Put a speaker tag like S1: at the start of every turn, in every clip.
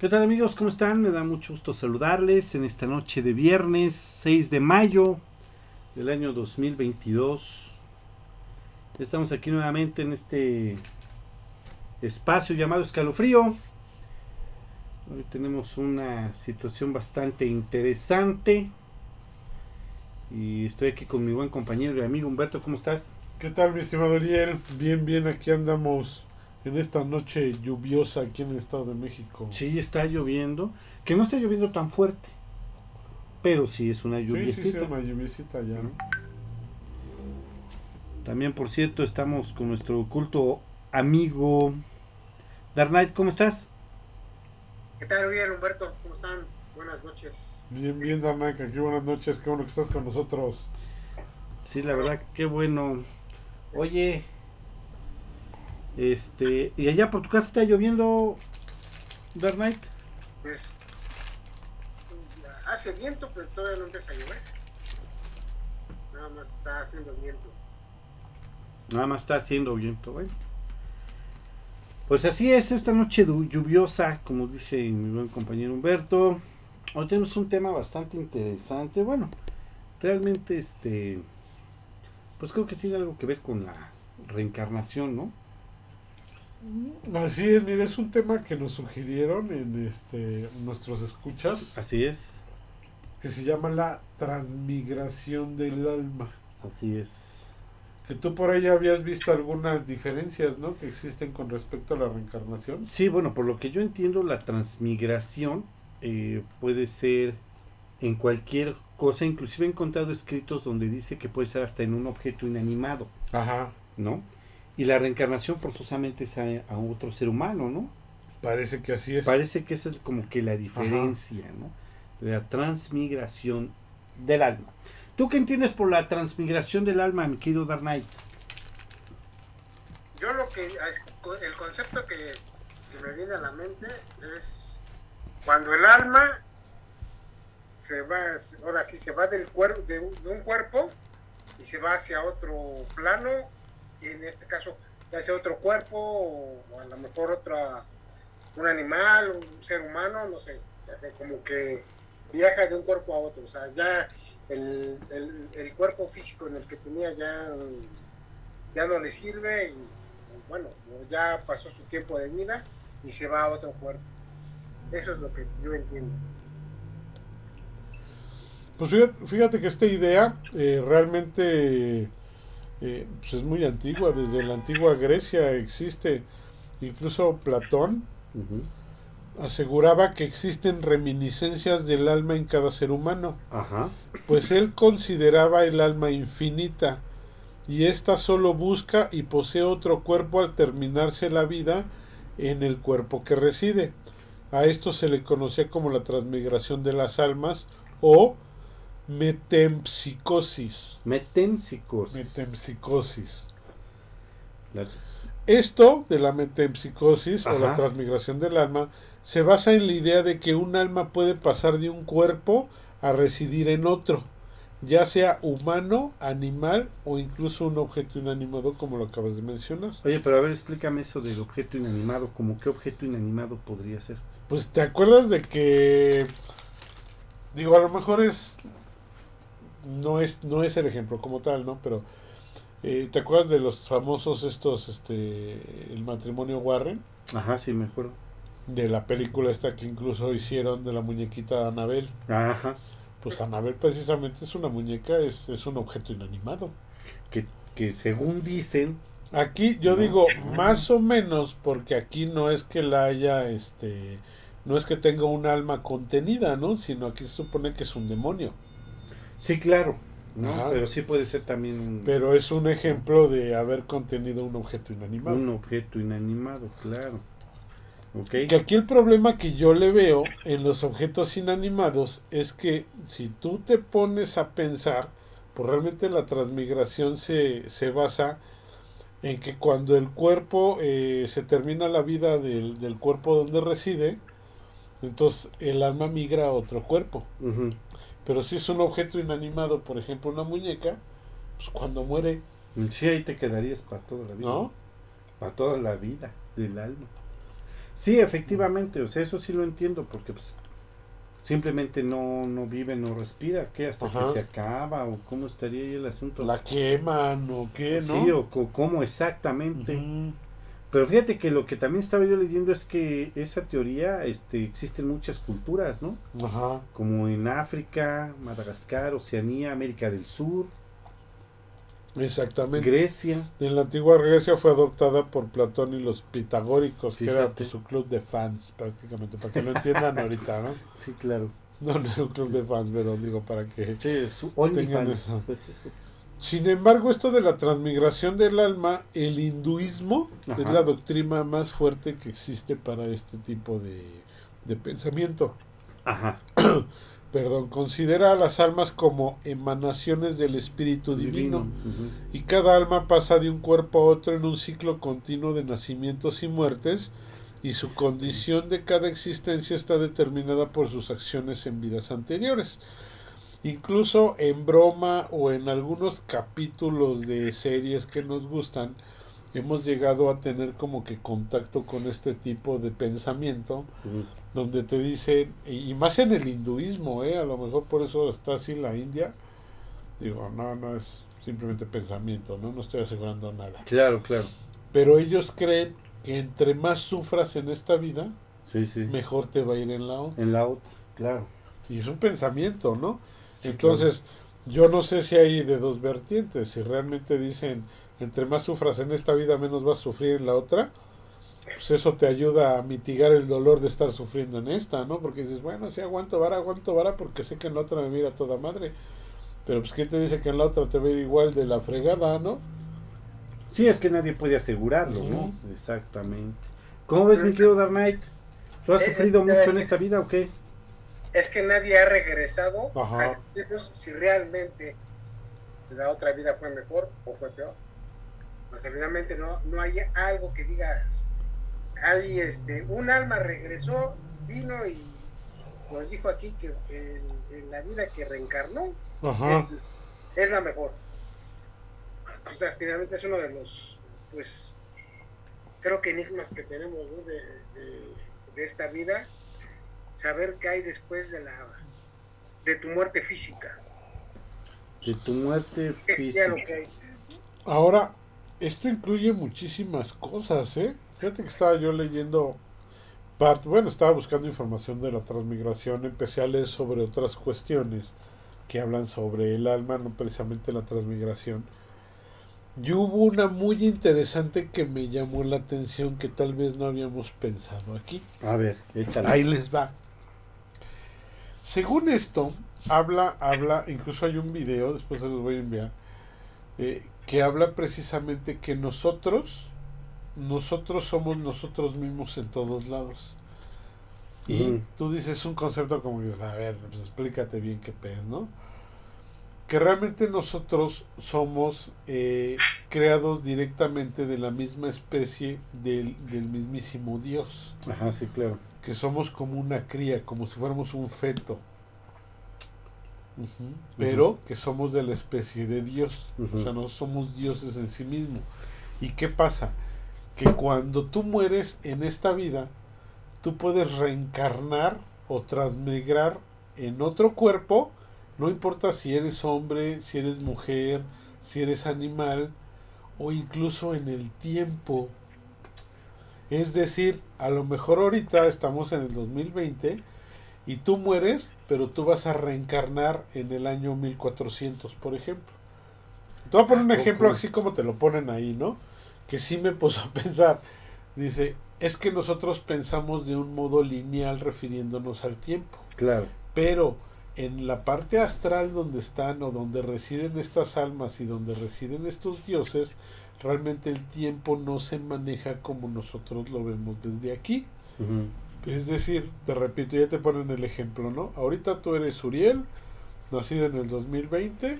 S1: ¿Qué tal amigos? ¿Cómo están? Me da mucho gusto saludarles en esta noche de viernes 6 de mayo del año 2022. Estamos aquí nuevamente en este espacio llamado escalofrío. Hoy tenemos una situación bastante interesante. Y estoy aquí con mi buen compañero y amigo Humberto. ¿Cómo estás?
S2: ¿Qué tal, mi estimado Ariel? Bien, bien, aquí andamos en esta noche lluviosa aquí en el Estado de México.
S1: Sí, está lloviendo. Que no está lloviendo tan fuerte. Pero sí es una
S2: Sí, sí,
S1: lluviecita.
S2: sí, una lluviecita ya.
S1: También, por cierto, estamos con nuestro oculto amigo Dark Knight. ¿Cómo estás?
S3: ¿Qué tal, bien, Humberto? ¿Cómo están? Buenas noches.
S2: Bien, bien, Danak, aquí buenas noches, qué bueno que estás con nosotros.
S1: Sí, la verdad, qué bueno. Oye, este, ¿y allá por tu casa está lloviendo, Dark Knight?
S3: Pues hace viento, pero todavía no empieza a llover. Nada más está haciendo viento.
S1: Nada más está haciendo viento, bueno. Pues así es esta noche lluviosa, como dice mi buen compañero Humberto. Hoy tenemos un tema bastante interesante. Bueno, realmente este, pues creo que tiene algo que ver con la reencarnación, ¿no?
S2: Así es, mira, es un tema que nos sugirieron en este nuestros escuchas,
S1: Así es,
S2: que se llama la transmigración del alma.
S1: así es.
S2: Que tú por ahí habías visto algunas diferencias, ¿no? Que existen con respecto a la reencarnación.
S1: Sí, bueno, por lo que yo entiendo, la transmigración eh, puede ser en cualquier cosa, inclusive he encontrado escritos donde dice que puede ser hasta en un objeto inanimado,
S2: Ajá.
S1: ¿no? Y la reencarnación forzosamente es a, a otro ser humano, ¿no?
S2: Parece que así es.
S1: Parece que esa es como que la diferencia, ¿no? La transmigración del alma. ¿Tú qué entiendes por la transmigración del alma, mi querido Dark Knight?
S3: Yo lo que, el concepto que, que me viene a la mente es cuando el alma se va, ahora sí, se va del cuerpo, de, un- de un cuerpo y se va hacia otro plano, y en este caso, sea otro cuerpo o, a lo mejor otra, un animal, un ser humano, no sé, como que viaja de un cuerpo a otro, o sea, ya el, el, el cuerpo físico en el que tenía ya, ya no le sirve y bueno, ya pasó su tiempo de vida y se va a otro cuerpo. Eso es lo que yo entiendo.
S2: Pues fíjate, fíjate que esta idea eh, realmente eh, pues es muy antigua, desde la antigua Grecia existe, incluso Platón aseguraba que existen reminiscencias del alma en cada ser humano,
S1: Ajá.
S2: pues él consideraba el alma infinita y ésta solo busca y posee otro cuerpo al terminarse la vida en el cuerpo que reside. A esto se le conocía como la transmigración de las almas o metempsicosis.
S1: Metempsicosis.
S2: Metempsicosis.
S1: La-
S2: Esto de la metempsicosis o la transmigración del alma se basa en la idea de que un alma puede pasar de un cuerpo a residir en otro, ya sea humano, animal o incluso un objeto inanimado como lo acabas de mencionar.
S1: Oye, pero a ver, explícame eso del objeto inanimado. ¿Cómo qué objeto inanimado podría ser?
S2: Pues te acuerdas de que digo, a lo mejor es no es no es el ejemplo como tal, ¿no? Pero eh, ¿te acuerdas de los famosos estos este el matrimonio Warren?
S1: Ajá, sí, me acuerdo.
S2: de la película esta que incluso hicieron de la muñequita Anabel.
S1: Ajá.
S2: Pues Anabel precisamente es una muñeca, es, es un objeto inanimado.
S1: Que, que según dicen,
S2: Aquí yo
S1: No.
S2: digo más o menos porque aquí no es que la haya, este, no es que tenga un alma contenida, ¿no? Sino aquí se supone que es un demonio.
S1: Sí, claro, ¿no?
S2: Ajá.
S1: Pero sí puede ser también
S2: Pero es un ejemplo de haber contenido un objeto inanimado.
S1: un objeto inanimado, claro. ¿Ok?
S2: Que aquí el problema que yo le veo en los objetos inanimados es que si tú te pones a pensar, pues realmente la transmigración se, se basa en que cuando el cuerpo eh, se termina la vida del, del cuerpo donde reside, entonces el alma migra a otro cuerpo. Pero si es un objeto inanimado, por ejemplo una muñeca, pues cuando muere,
S1: Sí, ahí te quedarías para toda la vida.
S2: ¿no?
S1: Para toda la vida del alma. Sí, efectivamente, o sea, eso sí lo entiendo, porque pues, simplemente no, no vive, no respira, ¿qué? Hasta
S2: Ajá.
S1: que se acaba, o cómo estaría ahí el asunto.
S2: La queman o qué, ¿no?
S1: Sí, o co- cómo exactamente.
S2: Ujú.
S1: Pero fíjate que lo que también estaba yo leyendo es que esa teoría, este, existen muchas culturas, ¿no?
S2: Ajá.
S1: Como en África, Madagascar, Oceanía, América del Sur,
S2: Exactamente.
S1: Grecia.
S2: En la antigua Grecia fue adoptada por Platón y los pitagóricos, que era pues, su club de fans, prácticamente, para que lo entiendan ahorita, ¿no?
S1: Sí, claro.
S2: No, no era un club de fans, pero digo, para que...
S1: Sí, su
S2: Tengan eso. Sin embargo, esto de la transmigración del alma, el hinduismo
S1: Ajá.
S2: es la doctrina más fuerte que existe para este tipo de, de pensamiento.
S1: Ajá.
S2: Perdón, considera a las almas como emanaciones del espíritu divino. Y cada alma pasa de un cuerpo a otro en un ciclo continuo de nacimientos y muertes, y su condición de cada existencia está determinada por sus acciones en vidas anteriores. Incluso en broma o en algunos capítulos de series que nos gustan, hemos llegado a tener como que contacto con este tipo de pensamiento, donde te dicen, y y más en el hinduismo, ¿eh? a lo mejor por eso está así la India, digo, no, no es simplemente pensamiento, no, no estoy asegurando nada.
S1: Claro, claro.
S2: Pero ellos creen que entre más sufras en esta vida,
S1: Sí, sí.
S2: mejor te va a ir en la otra.
S1: En la otra, claro.
S2: Y es un pensamiento, ¿no?
S1: Sí,
S2: Entonces, yo no sé si hay de dos vertientes, si realmente dicen, entre más sufras en esta vida, menos vas a sufrir en la otra, pues eso te ayuda a mitigar el dolor de estar sufriendo en esta, ¿no? Porque dices, bueno, si aguanto vara, aguanto vara, porque sé que en la otra me mira toda madre. Pero pues, ¿quién te dice que en la otra te ir igual de la fregada, ¿no?
S1: Sí, es que nadie puede asegurarlo, ¿no? Exactamente. ¿Cómo ves, mi querido Dark Knight? ¿Tú has
S3: Eh,
S1: sufrido
S3: eh,
S1: mucho en
S3: eh,
S1: esta vida o qué?
S3: Es que nadie ha regresado
S2: Ajá.
S3: a decirnos si realmente la otra vida fue mejor o fue peor. O sea, finalmente no, no hay algo que digas, hay este, un alma regresó, vino y nos dijo aquí que en, en la vida que reencarnó
S2: Ajá.
S3: es, es la mejor. O sea, finalmente es uno de los, pues, creo que enigmas que tenemos ¿no? de, de- de esta vida, saber qué hay después de la de tu muerte física.
S1: De tu muerte
S3: ¿Qué sería lo
S1: física.
S2: Ahora, esto incluye muchísimas cosas, ¿eh? Fíjate que estaba yo leyendo parte, bueno, estaba buscando información de la transmigración, empecé a leer sobre otras cuestiones que hablan sobre el alma, no precisamente la transmigración. Y hubo una muy interesante que me llamó la atención que tal vez no habíamos pensado aquí.
S1: A ver, échale.
S2: Ahí les va. Según esto, habla, habla, incluso hay un video, después se los voy a enviar, eh, que habla precisamente que nosotros, nosotros somos nosotros mismos en todos lados. Y tú dices un concepto como que, a ver, pues explícate bien qué pez, ¿no? Que realmente nosotros somos eh, creados directamente de la misma especie del, del mismísimo Dios
S1: Ajá, sí, claro.
S2: que somos como una cría, como si fuéramos un feto. Pero que somos de la especie de Dios. O sea, no somos dioses en sí mismo. ¿Y qué pasa? Que cuando tú mueres en esta vida, tú puedes reencarnar o transmigrar en otro cuerpo, no importa si eres hombre, si eres mujer, si eres animal, o incluso en el tiempo. Es decir, a lo mejor ahorita estamos en el 2020 y tú mueres, pero tú vas a reencarnar en el año 1400, por ejemplo. Te voy a poner un
S1: ¿A
S2: ejemplo así como te lo ponen ahí, ¿no? Que sí me puso a pensar. Dice, es que nosotros pensamos de un modo lineal refiriéndonos al tiempo,
S1: Claro.
S2: pero en la parte astral donde están o donde residen estas almas y donde residen estos dioses, realmente el tiempo no se maneja como nosotros lo vemos desde aquí. Es decir, te repito, ya te ponen el ejemplo, ¿no? Ahorita tú eres Uriel, nacido en el 2020.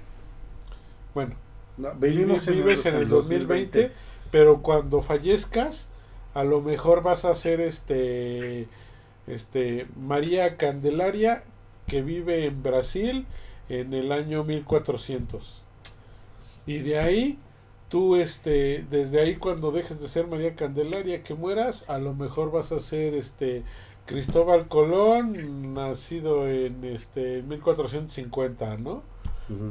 S2: Bueno,
S1: No,
S2: vivimos
S1: en
S2: vives en el 2020, pero cuando fallezcas, a lo mejor vas a ser este, este María Candelaria, que vive en Brasil en el año 1400. Y de ahí tú este desde ahí cuando dejes de ser María Candelaria que mueras a lo mejor vas a ser este Cristóbal Colón nacido en este 1450 no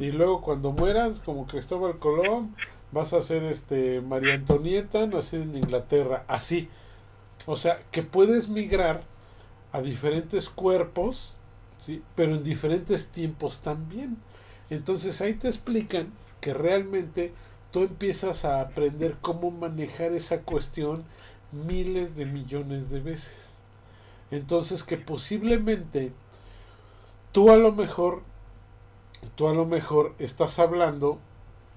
S2: y luego cuando mueras como Cristóbal Colón vas a ser este María Antonieta nacida en Inglaterra. Así. O sea que puedes migrar a diferentes cuerpos sí pero en diferentes tiempos también entonces ahí te explican que realmente tú empiezas a aprender cómo manejar esa cuestión miles de millones de veces. Entonces que posiblemente tú a lo mejor, tú a lo mejor estás hablando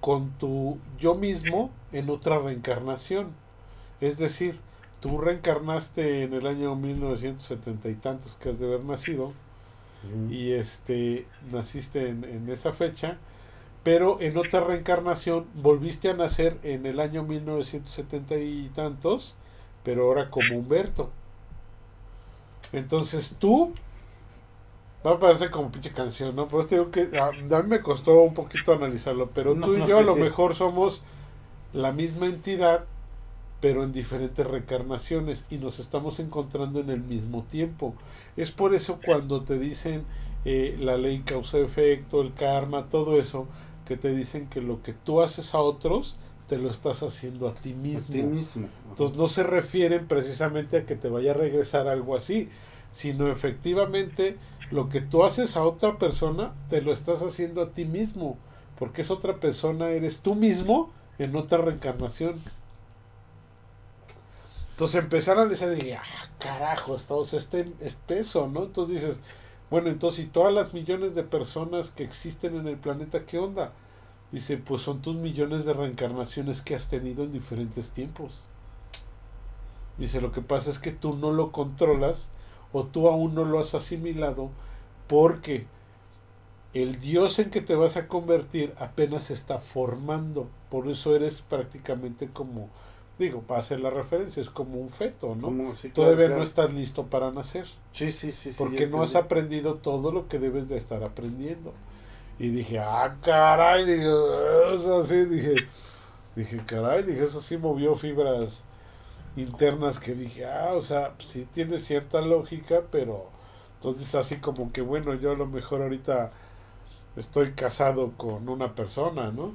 S2: con tu yo mismo en otra reencarnación. Es decir, tú reencarnaste en el año 1970 y tantos que has de haber nacido Y este naciste en, en esa fecha, pero en otra reencarnación volviste a nacer en el año 1970 y tantos, pero ahora como Humberto. Entonces tú va a parecer como pinche canción, ¿no? Por eso te digo que a, a mí me costó un poquito analizarlo, pero
S1: No,
S2: tú y
S1: no,
S2: yo a lo
S1: sí.
S2: mejor somos la misma entidad, pero en diferentes reencarnaciones y nos estamos encontrando en el mismo tiempo. Es por eso cuando te dicen eh, la ley causa-efecto, el karma, todo eso, que te dicen que lo que tú haces a otros, te lo estás haciendo a ti
S1: A
S2: mismo.
S1: ti mismo.
S2: Entonces no se refieren precisamente a que te vaya a regresar algo así, sino efectivamente lo que tú haces a otra persona, te lo estás haciendo a ti mismo, porque esa otra persona eres tú mismo en otra reencarnación. Entonces empezar a decir, de, ah, carajo, estamos este espeso, ¿no? Entonces dices, bueno, entonces, ¿y todas las millones de personas que existen en el planeta, qué onda? Dice, pues son tus millones de reencarnaciones que has tenido en diferentes tiempos. Dice, lo que pasa es que tú no lo controlas o tú aún no lo has asimilado porque el Dios en que te vas a convertir apenas se está formando. Por eso eres prácticamente como, digo, para hacer la referencia, es como un feto, ¿no?
S1: Como- sí, claro,
S2: Todavía
S1: claro.
S2: no estás listo para nacer
S1: Sí, sí, sí.
S2: porque no has aprendido todo lo que debes de estar aprendiendo. Y dije, ah, caray, dije, "Ah", o sea, sí, dije, dije, caray, dije, eso sí movió fibras internas que dije, ah, o sea, sí tiene cierta lógica, pero entonces así como que, bueno, yo a lo mejor ahorita estoy casado con una persona, ¿no?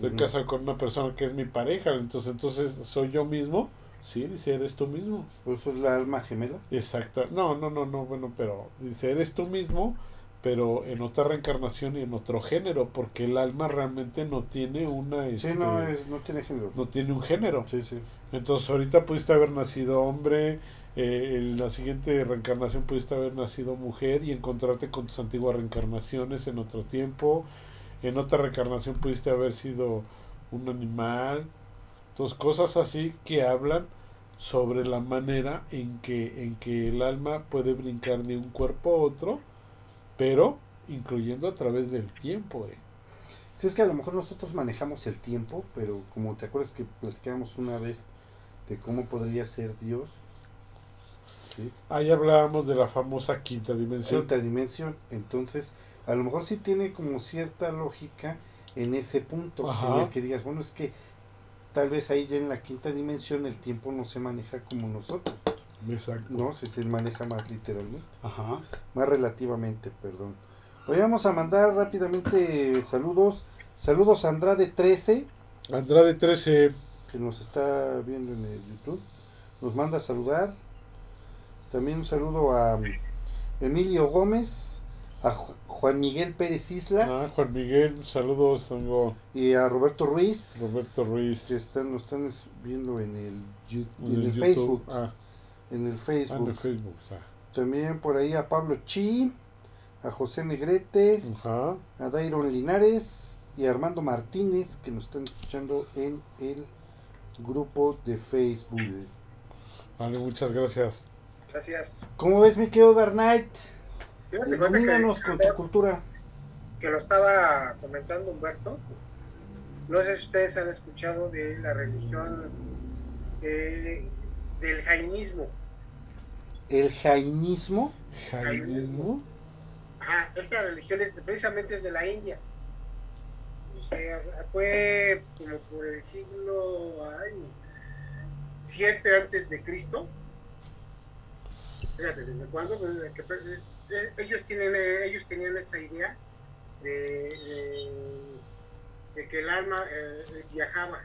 S2: Estoy casado con una persona que es mi pareja, entonces, entonces, ¿soy yo mismo? Sí, dice, eres tú mismo.
S1: ¿Pues ¿Eso es la alma gemela?
S2: Exacto. No, no, no, no, bueno, pero dice, eres tú mismo, pero en otra reencarnación y en otro género, porque el alma realmente no tiene una...
S1: Sí,
S2: este,
S1: no, es, no tiene género.
S2: no tiene un género.
S1: Sí, sí.
S2: Entonces ahorita pudiste haber nacido hombre, eh, en la siguiente reencarnación pudiste haber nacido mujer y encontrarte con tus antiguas reencarnaciones en otro tiempo. En otra reencarnación pudiste haber sido un animal. Entonces cosas así que hablan sobre la manera en que, en que el alma puede brincar de un cuerpo a otro, pero incluyendo a través del tiempo. eh.
S1: Sí, es que a lo mejor nosotros manejamos el tiempo, pero como te acuerdas que platicábamos una vez de cómo podría ser Dios, ¿sí?
S2: Ahí hablábamos de la famosa quinta dimensión.
S1: Quinta dimensión, entonces a lo mejor sí tiene como cierta lógica en ese punto,
S2: Ajá.
S1: en el que digas, bueno, es que tal vez ahí ya en la quinta dimensión el tiempo no se maneja como nosotros,
S2: Exacto.
S1: no, se, se maneja más literalmente,
S2: Ajá.
S1: más relativamente, perdón. Hoy vamos a mandar rápidamente saludos, saludos a Andrade 13,
S2: Andrade 13.
S1: que nos está viendo en el YouTube, nos manda a saludar. También un saludo a Emilio Gómez, a Ju- Juan Miguel Pérez Islas
S2: Ah, Juan Miguel, saludos, amigo
S1: y a Roberto Ruiz.
S2: Roberto Ruiz.
S1: Que están, nos están es- viendo en el,
S2: En
S1: en el. Facebook.
S2: Ah,
S1: En el
S2: ah, en
S1: Facebook.
S2: el Facebook. ah.
S1: También por ahí a Pablo Chi, a José Negrete,
S2: Ajá.
S1: a Dairon Linares y a Armando Martínez que nos están escuchando en el grupo de Facebook.
S2: Vale, muchas gracias.
S3: Gracias.
S1: ¿Cómo ves, mi querido Dark Knight? Ilumínanos
S3: que,
S1: con tu cultura.
S3: que lo estaba comentando Humberto. No sé si ustedes han escuchado de la religión eh, del jainismo.
S1: El jainismo.
S2: Jainismo.
S3: Ajá, esta religión es, precisamente es de la India. o sea, fue como por el siglo ay, 7 antes de Cristo. Fíjate, ¿desde cuándo? Pues desde que, eh, ellos, tienen, eh, ellos tenían esa idea de, que el alma eh, viajaba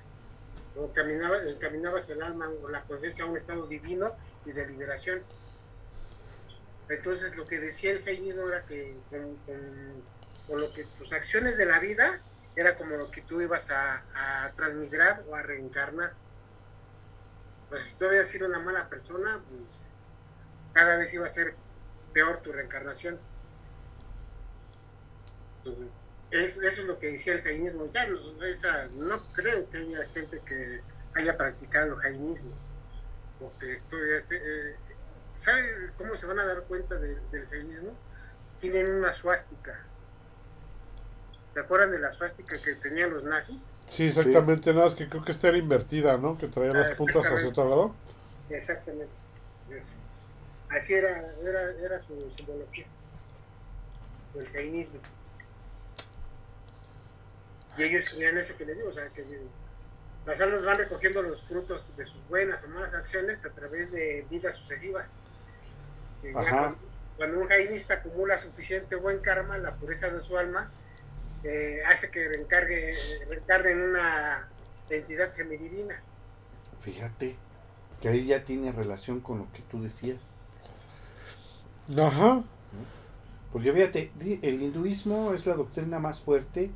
S3: o caminaba, caminaba el alma o la conciencia a un estado divino y de liberación. Entonces lo que decía el jainismo era que con, con, con, lo que tus acciones de la vida era como lo que tú ibas a, a transmigrar o a reencarnar. Pues si tú habías sido una mala persona, pues cada vez iba a ser peor tu reencarnación. Entonces, eso, eso es lo que decía el jainismo. Ya no, esa, no creo que haya gente que haya practicado el jainismo. Porque estoy, este, eh, ¿sabes cómo se van a dar cuenta de, del jainismo? Tienen una suástica. ¿Te acuerdan de la suástica que tenían los nazis?
S2: Sí, exactamente, sí. nada más que creo que esta era invertida, ¿no? Que traía las puntas hacia otro lado.
S3: Exactamente. Eso. Así era, era, era su simbología. El jainismo. Y ellos creían eso que les digo, o sea, que las almas van recogiendo los frutos de sus buenas o malas acciones a través de vidas sucesivas. Cuando, cuando, un jainista acumula suficiente buen karma, la pureza de su alma eh, hace que reencargue, reencargue en una entidad semidivina.
S1: Fíjate que ahí ya tiene relación con lo que tú decías.
S2: Ajá.
S1: Porque fíjate, el hinduismo es la doctrina más fuerte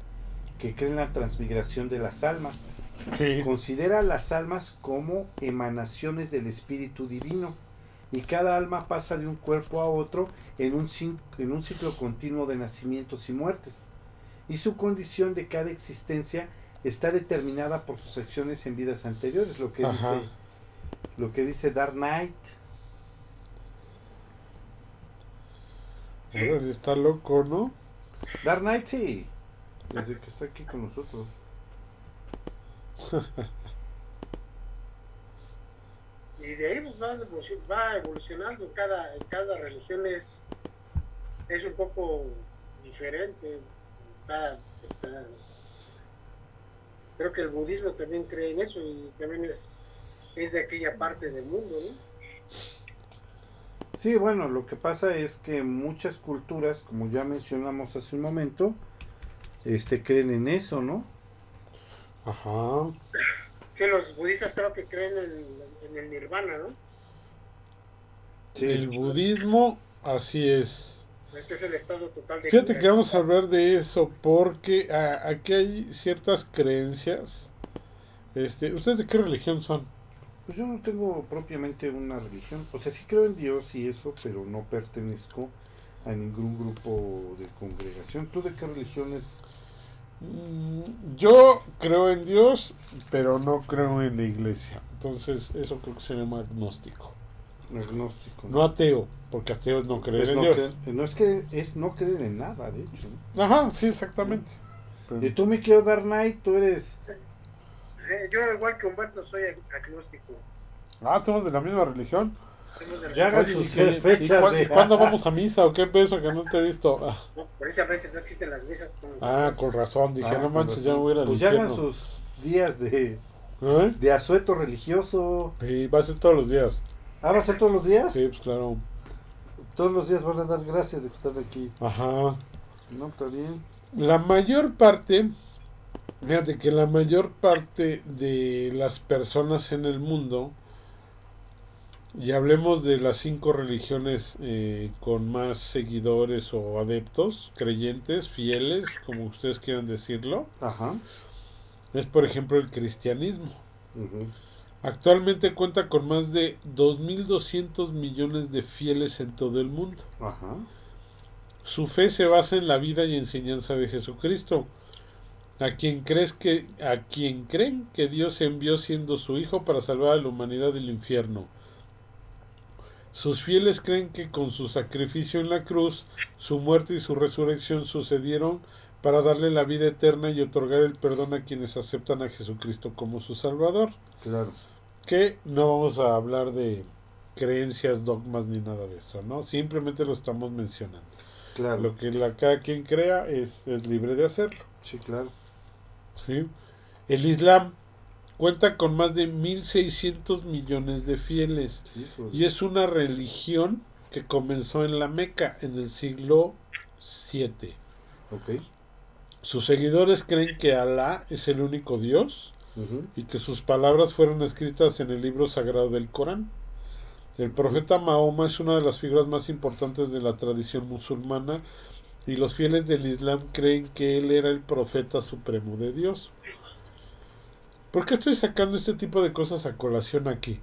S1: que cree en la transmigración de las almas.
S2: Sí.
S1: Considera las almas como emanaciones del Espíritu Divino y cada alma pasa de un cuerpo a otro en un, en un ciclo continuo de nacimientos y muertes. Y su condición de cada existencia está determinada por sus acciones en vidas anteriores, lo que
S2: Ajá.
S1: dice lo que dice Dark Knight.
S2: Sí. Está loco, ¿no?
S1: Dark Knight sí. Desde que está aquí con nosotros.
S3: y de ahí pues, va, va, evolucionando. Cada, cada religión es, es un poco diferente. Está, está, creo que el budismo también cree en eso y también es, es de aquella parte del mundo, ¿no?
S1: Sí, bueno, lo que pasa es que muchas culturas, como ya mencionamos hace un momento, este creen en eso, ¿no?
S2: Ajá.
S3: Sí, los budistas creo que creen en, en el nirvana, ¿no?
S2: Sí. El budismo, así es.
S3: Que es el estado total de
S2: Fíjate que vamos a hablar de eso porque a, aquí hay ciertas creencias. Este, ¿Ustedes de qué religión son?
S1: Pues yo no tengo propiamente una religión. O sea, sí creo en Dios y eso, pero no pertenezco a ningún grupo de congregación. ¿Tú de qué religión es?
S2: Mm, Yo creo en Dios, pero no creo en la iglesia. Entonces, eso creo que se llama agnóstico.
S1: Agnóstico.
S2: No ateo, porque ateo es no creer
S1: Es
S2: en
S1: no,
S2: Dios.
S1: creer- no es que es no creer en nada, de hecho.
S2: Ajá, sí, exactamente.
S1: Y tú, mi querido Knight, tú eres.
S3: Sí, yo igual que Humberto soy ag- agnóstico.
S2: Ah, somos de la misma religión.
S3: Somos de la-
S1: Ya hagan sus
S2: ¿y qué-
S1: fechas
S2: ¿y cuán-
S1: de-
S2: ¿Cuándo vamos a misa o qué peso que no te he visto? Ah,
S3: No, precisamente no existen las misas.
S2: ah, con razón, dije,
S1: Ah,
S2: no manches, ya
S1: razón.
S2: me voy a ir al
S1: Pues ya hagan sus días de,
S2: ¿Eh?
S1: de asueto religioso.
S2: Y va a ser todos los días.
S1: ¿Ah, va a ser todos los días?
S2: Sí, pues claro.
S1: Todos los días van a dar gracias de estar aquí.
S2: Ajá.
S1: No, está bien.
S2: La mayor parte, fíjate que la mayor parte de las personas en el mundo, y hablemos de las cinco religiones eh, con más seguidores o adeptos, creyentes, fieles, como ustedes quieran decirlo,
S1: Ajá.
S2: es por ejemplo el cristianismo. Actualmente cuenta con más de 2.200 millones de fieles en todo el mundo.
S1: Ajá.
S2: Su fe se basa en la vida y enseñanza de Jesucristo, a quien crees que a quien creen que Dios envió siendo su hijo para salvar a la humanidad del infierno. Sus fieles creen que con su sacrificio en la cruz, su muerte y su resurrección sucedieron para darle la vida eterna y otorgar el perdón a quienes aceptan a Jesucristo como su Salvador.
S1: Claro.
S2: Que no vamos a hablar de creencias, dogmas ni nada de eso, ¿no? Simplemente lo estamos mencionando.
S1: Claro.
S2: Lo que la, cada quien crea es, es libre de hacerlo.
S1: Sí, claro.
S2: ¿Sí? El Islam cuenta con más de 1.600 millones de fieles
S1: Híjole.
S2: y es una religión que comenzó en la Meca en el siglo VII. Sus seguidores creen que Alá es el único Dios y que sus palabras fueron escritas en el libro sagrado del Corán. El profeta Mahoma es una de las figuras más importantes de la tradición musulmana y los fieles del Islam creen que él era el profeta supremo de Dios. ¿Por qué estoy sacando este tipo de cosas a colación aquí?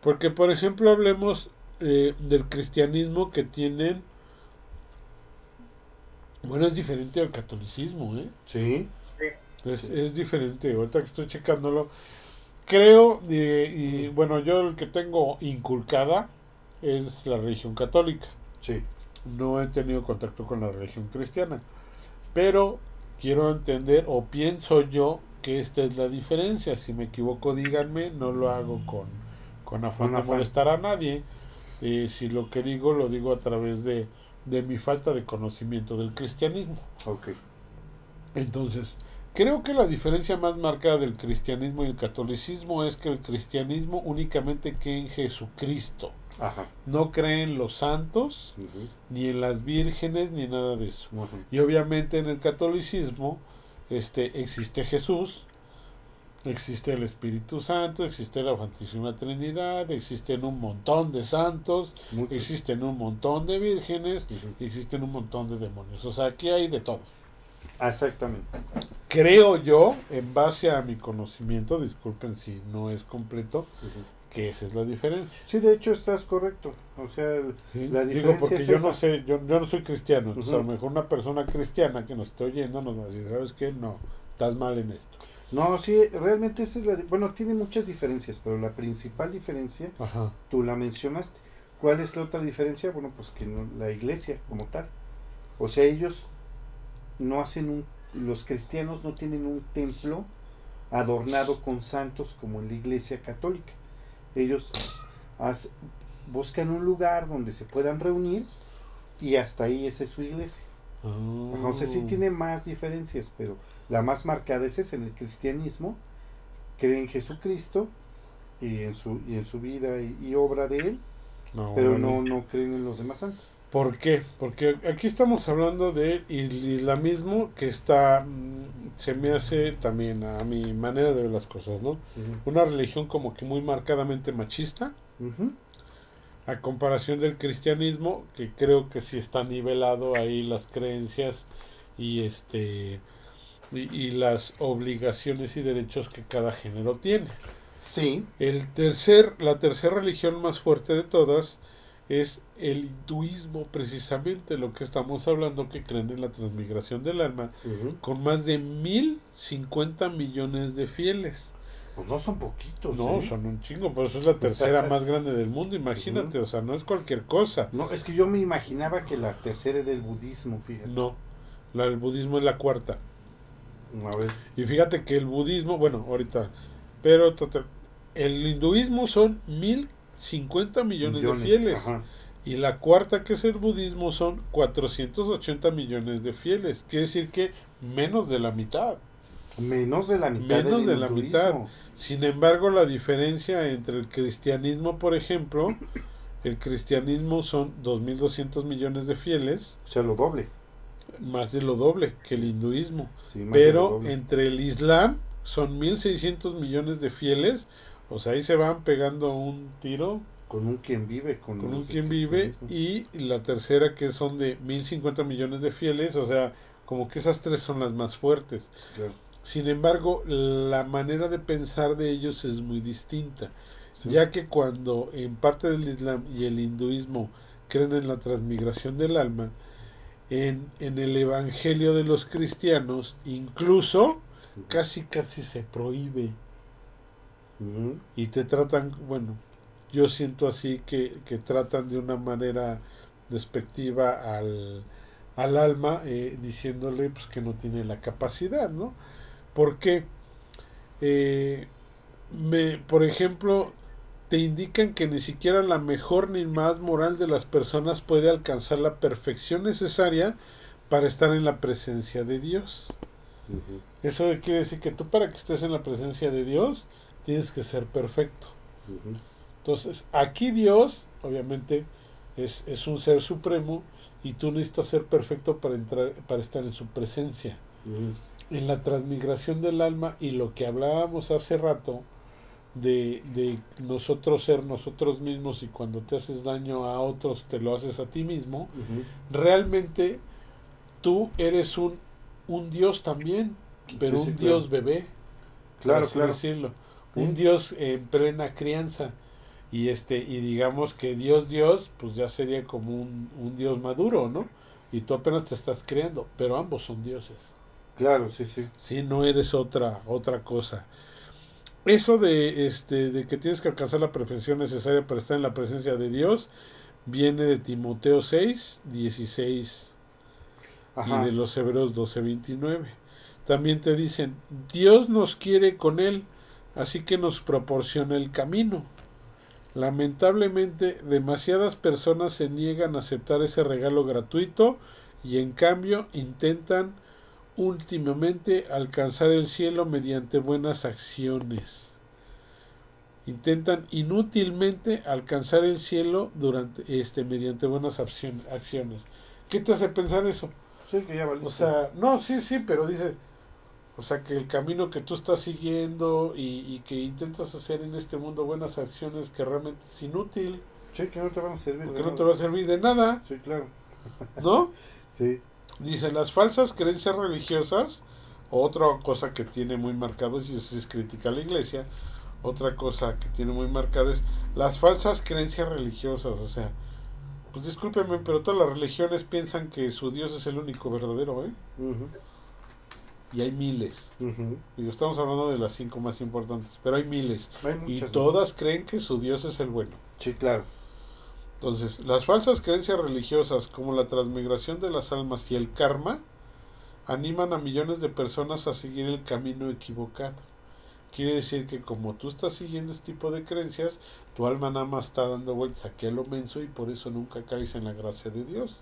S2: Porque, por ejemplo, hablemos eh, del cristianismo que tienen... Bueno, es diferente al catolicismo, ¿eh?
S1: Sí.
S2: Es, es diferente, ahorita que estoy checándolo. Creo, y, y, bueno, yo el que tengo inculcada es la religión católica.
S1: Sí.
S2: No he tenido contacto con la religión cristiana. Pero quiero entender, o pienso yo, que esta es la diferencia. Si me equivoco, díganme, no lo hago con, con afán de molestar a nadie. Eh, si lo que digo, lo digo a través de, de mi falta de conocimiento del cristianismo.
S1: Ok.
S2: Entonces, creo que la diferencia más marcada del cristianismo y el catolicismo es que el cristianismo únicamente cree en Jesucristo.
S1: Ajá.
S2: No cree en los santos, ni en las vírgenes, ni nada de eso. Y obviamente en el catolicismo este, existe Jesús, existe el Espíritu Santo, existe la Santísima Trinidad, existen un montón de santos,
S1: Muchos.
S2: existen un montón de vírgenes, y existen un montón de demonios. O sea, aquí hay de todo.
S1: Ah, Exactamente.
S2: creo yo, en base a mi conocimiento, disculpen si no es completo. Que esa es la diferencia.
S1: Sí, de hecho estás correcto. O sea. La
S2: Digo,
S1: diferencia
S2: porque
S1: es
S2: yo
S1: esa.
S2: no sé, yo, yo no soy cristiano, entonces a lo mejor una persona cristiana que nos esté oyendo nos va a decir, ¿sabes qué? No, estás mal en esto.
S1: no, sí, realmente esa es la. Bueno, tiene muchas diferencias, pero la principal diferencia,
S2: Ajá.
S1: tú la mencionaste. ¿Cuál es la otra diferencia? Bueno, pues que no, la iglesia como tal. O sea, ellos no hacen un. Los cristianos no tienen un templo adornado con santos como en la iglesia católica. Ellos buscan un lugar donde se puedan reunir y hasta ahí esa es su iglesia. Ajá, O sea, sí
S2: Ah.
S1: tiene más diferencias, pero la más marcada es esa, en el cristianismo, creen en Jesucristo y en su, y en su vida y, y obra de él,
S2: No,
S1: pero no, no creen en los demás santos.
S2: ¿Por qué? Porque aquí estamos hablando del islamismo que está, mm, se me hace también a mi manera de ver las cosas, ¿no? Una religión como que muy marcadamente machista, a comparación del cristianismo, que creo que sí está nivelado ahí las creencias y este y, y las obligaciones y derechos que cada género tiene.
S1: Sí,
S2: El tercer, la tercera religión más fuerte de todas es el hinduismo, precisamente lo que estamos hablando, que creen en la transmigración del alma, con más de mil cincuenta millones de fieles.
S1: pues no son poquitos.
S2: No,
S1: ¿eh?
S2: son un chingo, pero eso es la tercera más grande del mundo, imagínate, o sea, no es cualquier cosa.
S1: No, es que yo me imaginaba que la tercera era el budismo, fíjate.
S2: No, la, el budismo es la cuarta.
S1: A ver,
S2: Y fíjate que el budismo, bueno, ahorita, pero total, el hinduismo son mil cincuenta millones, de fieles.
S1: ajá.
S2: Y la cuarta, que es el budismo, son 480 millones de fieles. Quiere decir que menos de la mitad.
S1: Menos de la mitad.
S2: Menos
S1: del
S2: de la mitad. Sin embargo, la diferencia entre el cristianismo, por ejemplo, el cristianismo son 2.200 millones de fieles,
S1: O sea, lo doble.
S2: más de lo doble que el hinduismo.
S1: Sí,
S2: Pero entre el Islam son 1.600 millones de fieles. O sea, ahí se van pegando un tiro
S1: con un quien vive. Con,
S2: un quien vive. Y la tercera que son de 1.050 millones de fieles. O sea, como que esas tres son las más fuertes.
S1: Claro.
S2: Sin embargo, la manera de pensar de ellos es muy distinta.
S1: Sí.
S2: Ya que cuando en parte del Islam y el hinduismo creen en la transmigración del alma, en, en el Evangelio de los cristianos incluso casi casi se prohíbe Y te tratan, bueno, yo siento así que, que tratan de una manera despectiva al, al alma eh, diciéndole pues que no tiene la capacidad, ¿no? Porque, eh, me, por ejemplo, te indican que ni siquiera la mejor ni más moral de las personas puede alcanzar la perfección necesaria para estar en la presencia de Dios. Eso quiere decir que tú para que estés en la presencia de Dios tienes que ser perfecto. Entonces, aquí Dios, obviamente, es, es un ser supremo y tú necesitas ser perfecto para entrar, para estar en su presencia. En la transmigración del alma y lo que hablábamos hace rato de, de nosotros ser nosotros mismos y cuando te haces daño a otros te lo haces a ti mismo, realmente tú eres un, un Dios también, pero
S1: Sí, sí,
S2: un
S1: claro.
S2: Dios bebé.
S1: Claro, claro.
S2: decirlo.
S1: Sí.
S2: Un Dios en plena crianza. Y este, y digamos que Dios, Dios, pues ya sería como un, un Dios maduro, ¿no? Y tú apenas te estás creando, pero ambos son dioses.
S1: Claro, sí, sí.
S2: Sí, no eres otra, otra cosa. Eso de este, de que tienes que alcanzar la perfección necesaria para estar en la presencia de Dios, viene de Timoteo 6, 16
S1: Ajá.
S2: y de los Hebreos 12:29. También te dicen, Dios nos quiere con Él, así que nos proporciona el camino. Lamentablemente, demasiadas personas se niegan a aceptar ese regalo gratuito y en cambio intentan últimamente alcanzar el cielo mediante buenas acciones. Intentan inútilmente alcanzar el cielo durante este mediante buenas accion- acciones. ¿Qué te hace pensar eso?
S1: Sí, que ya valiste.
S2: O sea, no, sí, sí, pero dice, o sea, que el camino que tú estás siguiendo y, y que intentas hacer en este mundo buenas acciones que realmente es inútil,
S1: sí, que no te van a servir.
S2: porque
S1: de
S2: no
S1: nada.
S2: te va a servir de nada,
S1: Sí, claro.
S2: ¿no?
S1: Sí.
S2: Dice, las falsas creencias religiosas, otra cosa que tiene muy marcado, y eso es crítica a la iglesia, otra cosa que tiene muy marcada es las falsas creencias religiosas, o sea, pues discúlpenme, pero todas las religiones piensan que su Dios es el único verdadero, ¿eh?
S1: Ujú,
S2: Y hay miles. Digo, estamos hablando de las cinco más importantes, pero hay miles.
S1: Hay
S2: Y todas creen que su Dios es el bueno.
S1: Sí, claro.
S2: Entonces, las falsas creencias religiosas como la transmigración de las almas y el karma animan a millones de personas a seguir el camino equivocado. Quiere decir que como tú estás siguiendo este tipo de creencias, tu alma nada más está dando vueltas aquí a lo menso y por eso nunca caes en la gracia de Dios.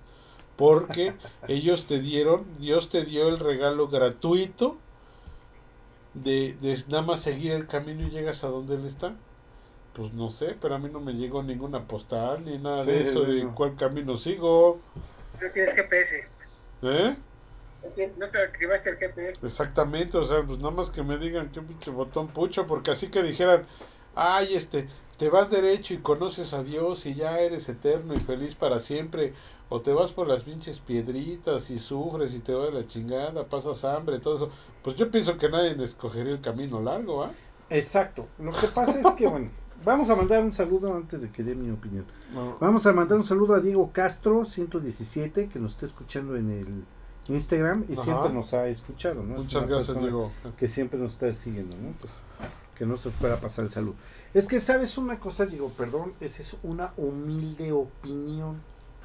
S2: Porque ellos te dieron, Dios te dio el regalo gratuito de, de nada más seguir el camino y llegas a donde Él está. Pues no sé, pero a mí no me llegó ninguna postal ni nada
S1: Sí,
S2: de eso de
S1: no.
S2: cuál camino sigo.
S3: No tienes GPS.
S2: ¿Eh?
S3: No te activaste el GPS.
S2: Exactamente, o sea, pues nada más que me digan qué pinche botón pucho, porque así que dijeran, ay, este, te vas derecho y conoces a Dios y ya eres eterno y feliz para siempre, o te vas por las pinches piedritas y sufres y te va de la chingada, pasas hambre, todo eso. Pues yo pienso que nadie escogería el camino largo, ¿ah?
S1: Exacto. Lo que pasa es que, bueno, vamos a mandar un saludo antes de que dé mi opinión. Vamos a mandar un saludo a Diego Castro, 117, que nos está escuchando en el Instagram y
S2: Ajá.
S1: siempre nos ha escuchado, ¿no?
S2: Muchas gracias, Diego.
S1: Que siempre nos está siguiendo, ¿no? Pues que no se pueda pasar el saludo. Es que, ¿sabes una cosa? Digo, perdón, esa es una humilde opinión.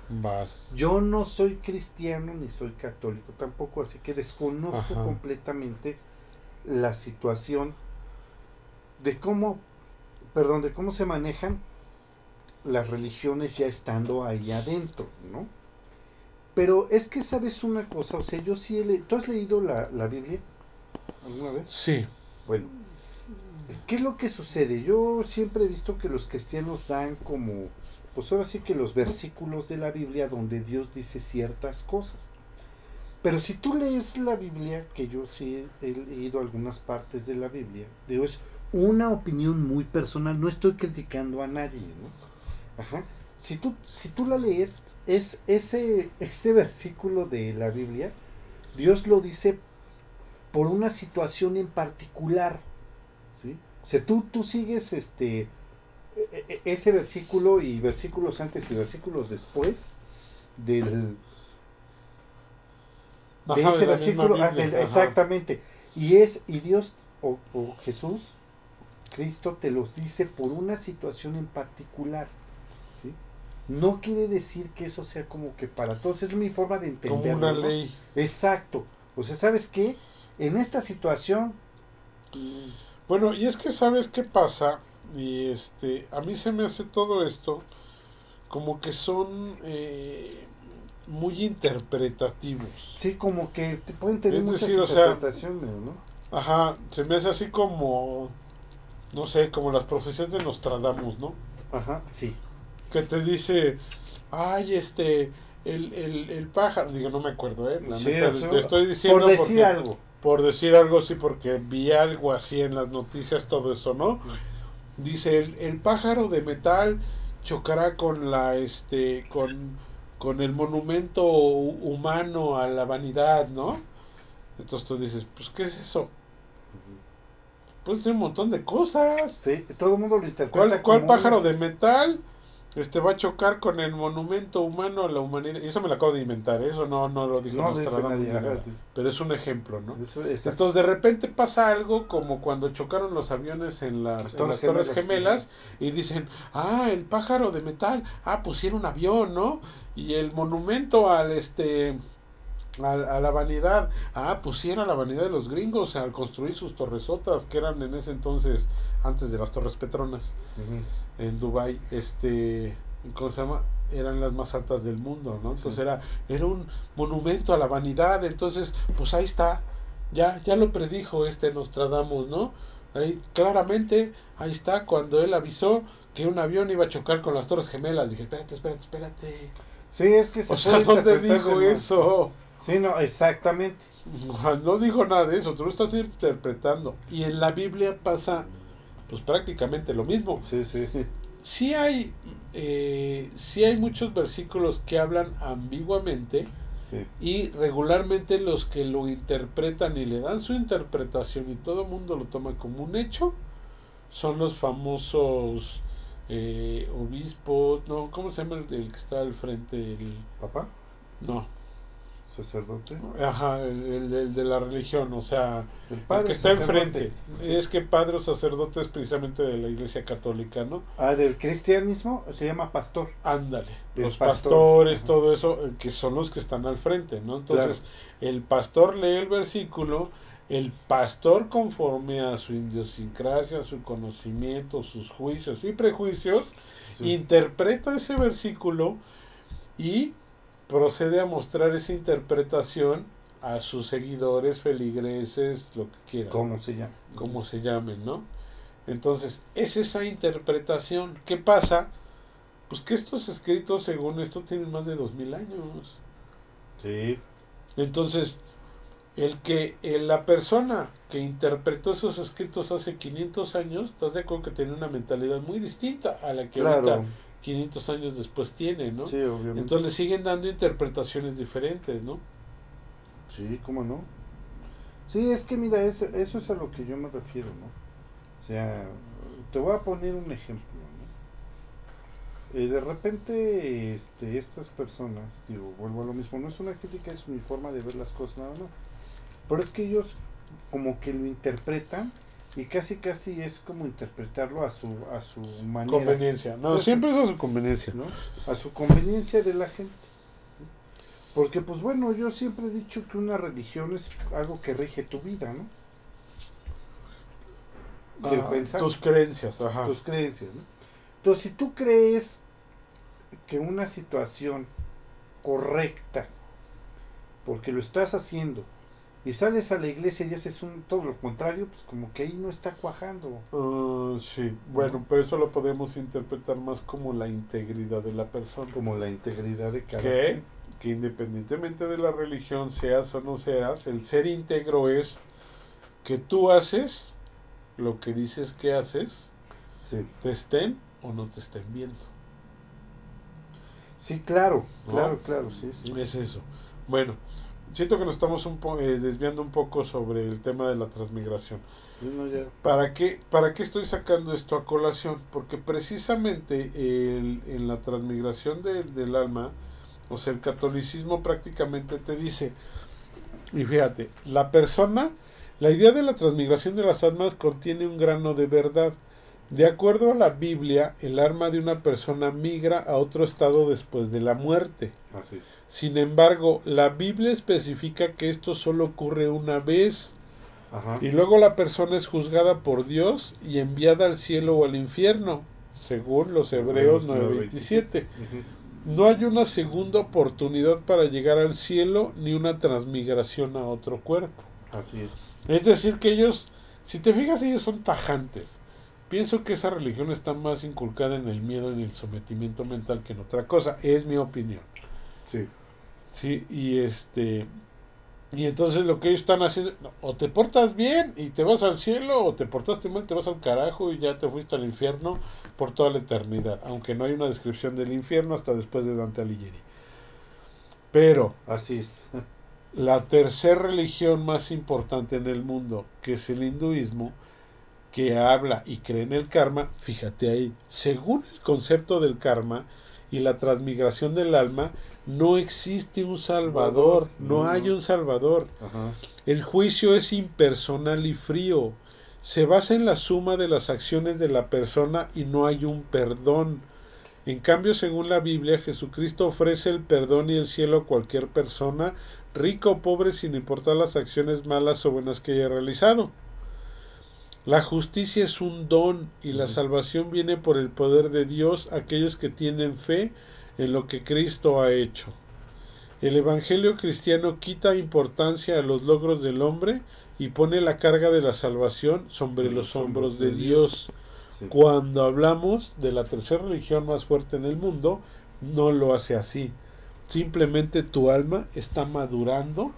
S2: Vas.
S1: Yo no soy cristiano ni soy católico tampoco, así que desconozco
S2: Ajá.
S1: completamente la situación de cómo, perdón, de cómo se manejan las religiones ya estando ahí adentro, ¿no? Pero es que sabes una cosa, o sea, yo sí he leído, ¿tú has leído la, la Biblia alguna vez?
S2: Sí.
S1: Bueno, ¿qué es lo que sucede? Yo siempre he visto que los cristianos dan como, pues ahora sí que los versículos de la Biblia donde Dios dice ciertas cosas. Pero si tú lees la Biblia, que yo sí he leído algunas partes de la Biblia, digo, es una opinión muy personal, no estoy criticando a nadie, ¿no? Ajá. Si tú, si tú la lees, es ese, ese versículo de la Biblia, Dios lo dice por una situación en particular. ¿sí? O sea, tú, tú sigues este, ese versículo y versículos antes y versículos después del, de ese
S2: de
S1: versículo. ah,
S2: Biblia,
S1: del-
S2: ajá.
S1: exactamente. Y es, y Dios o, o Jesús, Cristo te los dice por una situación en particular. ¿sí? No quiere decir que eso sea como que para todos, es mi forma de
S2: Como
S1: entenderlo.
S2: una
S1: ¿no?
S2: ley.
S1: Exacto. O sea, ¿sabes qué? En esta situación,
S2: Bueno, y es que sabes qué pasa, y este, a mí se me hace todo esto como que son eh, muy interpretativos.
S1: Sí, como que te pueden tener
S2: Es
S1: muchas
S2: decir, o sea,
S1: interpretaciones, ¿no?
S2: Ajá, se me hace así como, no sé, como las profecías de Nostradamus, ¿no?
S1: Ajá, sí.
S2: Que te dice, ay, este, el, el, el pájaro, digo, no me acuerdo, ¿eh? La
S1: Sí,
S2: neta, te estoy diciendo
S1: Por decir
S2: porque-
S1: algo.
S2: Por decir algo así, porque vi algo así en las noticias, todo eso, ¿no? Dice, el, el pájaro de metal chocará con la, este, con, con el monumento hu- humano a la vanidad, ¿no? Entonces tú dices, pues, ¿qué es eso? Puede ser un montón de cosas.
S1: Sí, todo el mundo lo interpreta.
S2: ¿Cuál, cuál
S1: como
S2: pájaro de metal este va a chocar con el monumento humano a la humanidad? Y eso me lo acabo de inventar, ¿eh? eso no, no lo dijo
S1: No nadie.
S2: nada. Pero es un ejemplo, ¿no?
S1: Eso.
S2: Entonces de repente pasa algo como cuando chocaron los aviones en las,
S1: Las
S2: en
S1: Torres
S2: las Torres
S1: Gemelas,
S2: Gemelas y dicen, ah, el pájaro de metal, ah, pusieron un avión, ¿no? Y el monumento al este a, a la vanidad, ah, a la vanidad de los gringos al construir sus torresotas que eran en ese entonces antes de las Torres Petronas
S1: Ujú.
S2: En Dubai, este, ¿cómo se llama? Eran las más altas del mundo, ¿no? Entonces
S1: Sí.
S2: era, era un monumento a la vanidad, entonces, pues ahí está, ya, ya lo predijo este Nostradamus, ¿no? Ahí, claramente, ahí está, cuando él avisó que un avión iba a chocar con las Torres Gemelas, dije, espérate, espérate, espérate.
S1: Sí, es que se
S2: O sea,
S1: puede
S2: ¿dónde dijo eso?
S1: Sí, no, exactamente.
S2: No dijo nada de eso, tú lo estás interpretando. Y en la Biblia pasa, pues prácticamente lo mismo.
S1: Sí, sí.
S2: sí hay eh, sí hay muchos versículos que hablan ambiguamente
S1: Sí.
S2: y regularmente los que lo interpretan y le dan su interpretación y todo el mundo lo toma como un hecho son los famosos eh, obispos no cómo se llama el, el que está al frente el
S1: ¿Papá?
S2: no
S1: ¿Sacerdote?
S2: ajá el, el- el de la religión o sea
S1: El
S2: el
S1: padre
S2: que está
S1: sacerdote.
S2: enfrente es que padre o sacerdote es precisamente de la iglesia católica no
S1: Ah, del cristianismo se llama pastor.
S2: Ándale,
S1: El
S2: los
S1: pastor.
S2: pastores,
S1: Ajá.
S2: todo eso, eh, que son los que están al frente, ¿no? Entonces, el pastor lee el versículo, el pastor conforme a su idiosincrasia, su conocimiento, sus juicios y prejuicios,
S1: Sí.
S2: interpreta ese versículo y procede a mostrar esa interpretación a sus seguidores, feligreses, lo que quieran
S1: ¿Cómo se llama?
S2: como se llamen, ¿no? Entonces, es esa interpretación. ¿Qué pasa? Pues que estos escritos, según esto, tienen más de dos mil años.
S1: Sí.
S2: Entonces, el que la persona que interpretó esos escritos hace 500 años, ¿estás de acuerdo que tiene una mentalidad muy distinta a la que
S1: Claro.
S2: ahorita 500 años después tiene, ¿no?
S1: Sí, obviamente.
S2: Entonces le siguen dando interpretaciones diferentes, ¿no?
S1: Sí, ¿cómo no? Sí, es que mira, es- eso es a lo que yo me refiero, ¿no? O sea, te voy a poner un ejemplo, ¿no? Eh, de repente, este, estas personas, digo, vuelvo a lo mismo, no es una crítica, es mi forma de ver las cosas nada más. Pero es que ellos como que lo interpretan y casi casi es como interpretarlo a su, a su manera.
S2: Conveniencia. No, siempre es a su conveniencia.
S1: ¿no? A su conveniencia de la gente. Porque pues bueno, yo siempre he dicho que una religión es algo que rige tu vida, ¿no? De
S2: Ah,
S1: pensar
S2: tus creencias, ajá.
S1: tus creencias, ¿no? Entonces, si tú crees que una situación correcta, porque lo estás haciendo, y sales a la iglesia y haces un, todo lo contrario, pues como que ahí no está cuajando.
S2: Ah, sí, bueno, pero eso lo podemos interpretar más como la integridad de la persona.
S1: Como la integridad de cada
S2: Que, que independientemente de la religión, seas o no seas, el ser íntegro es que tú haces lo que dices que haces,
S1: Sí.
S2: te estén o no te estén viendo.
S1: Sí, claro,
S2: ¿No?
S1: claro, claro, sí, sí.
S2: Es eso. Bueno, siento que nos estamos un po- eh, desviando un poco sobre el tema de la transmigración.
S1: Sí, no, ya.
S2: ¿Para qué, ¿Para qué estoy sacando esto a colación? Porque precisamente el- en la transmigración del- del alma, o sea, el catolicismo prácticamente te dice, y fíjate, la persona, la idea de la transmigración de las almas contiene un grano de verdad. De acuerdo a la Biblia, el alma de una persona migra a otro estado después de la muerte.
S1: Así es.
S2: Sin embargo, la Biblia especifica que esto solo ocurre una vez.
S1: Ajá.
S2: Y luego la persona es juzgada por Dios y enviada al cielo o al infierno, según los Hebreos
S1: Hebreos
S2: 9:27.
S1: Ujú.
S2: no hay una segunda oportunidad para llegar al cielo ni una transmigración a otro cuerpo.
S1: Así es.
S2: Es decir, que ellos, si te fijas, ellos son tajantes. Pienso que esa religión está más inculcada en el miedo, en el sometimiento mental que en otra cosa. Es mi opinión.
S1: Sí.
S2: Sí, y este. Y entonces lo que ellos están haciendo, o te portas bien y te vas al cielo, o te portaste mal, te vas al carajo y ya te fuiste al infierno por toda la eternidad. Aunque no hay una descripción del infierno hasta después de Dante Alighieri. Pero
S1: Así es.
S2: la tercera religión más importante en el mundo, que es el hinduismo, que habla y cree en el karma, fíjate ahí, según el concepto del karma y la transmigración del alma, no existe un salvador, no hay un salvador.
S1: Ajá.
S2: El juicio es impersonal y frío. Se basa en la suma de las acciones de la persona y no hay un perdón. En cambio, según la Biblia, Jesucristo ofrece el perdón y el cielo a cualquier persona, rico o pobre, sin importar las acciones malas o buenas que haya realizado. La justicia es un don y la salvación viene por el poder de Dios a aquellos que tienen fe en lo que Cristo ha hecho. El Evangelio cristiano quita importancia a los logros del hombre y pone la carga de la salvación sobre los hombros de Dios. Cuando hablamos de la tercera religión más fuerte en el mundo, no lo hace así. Simplemente tu alma está madurando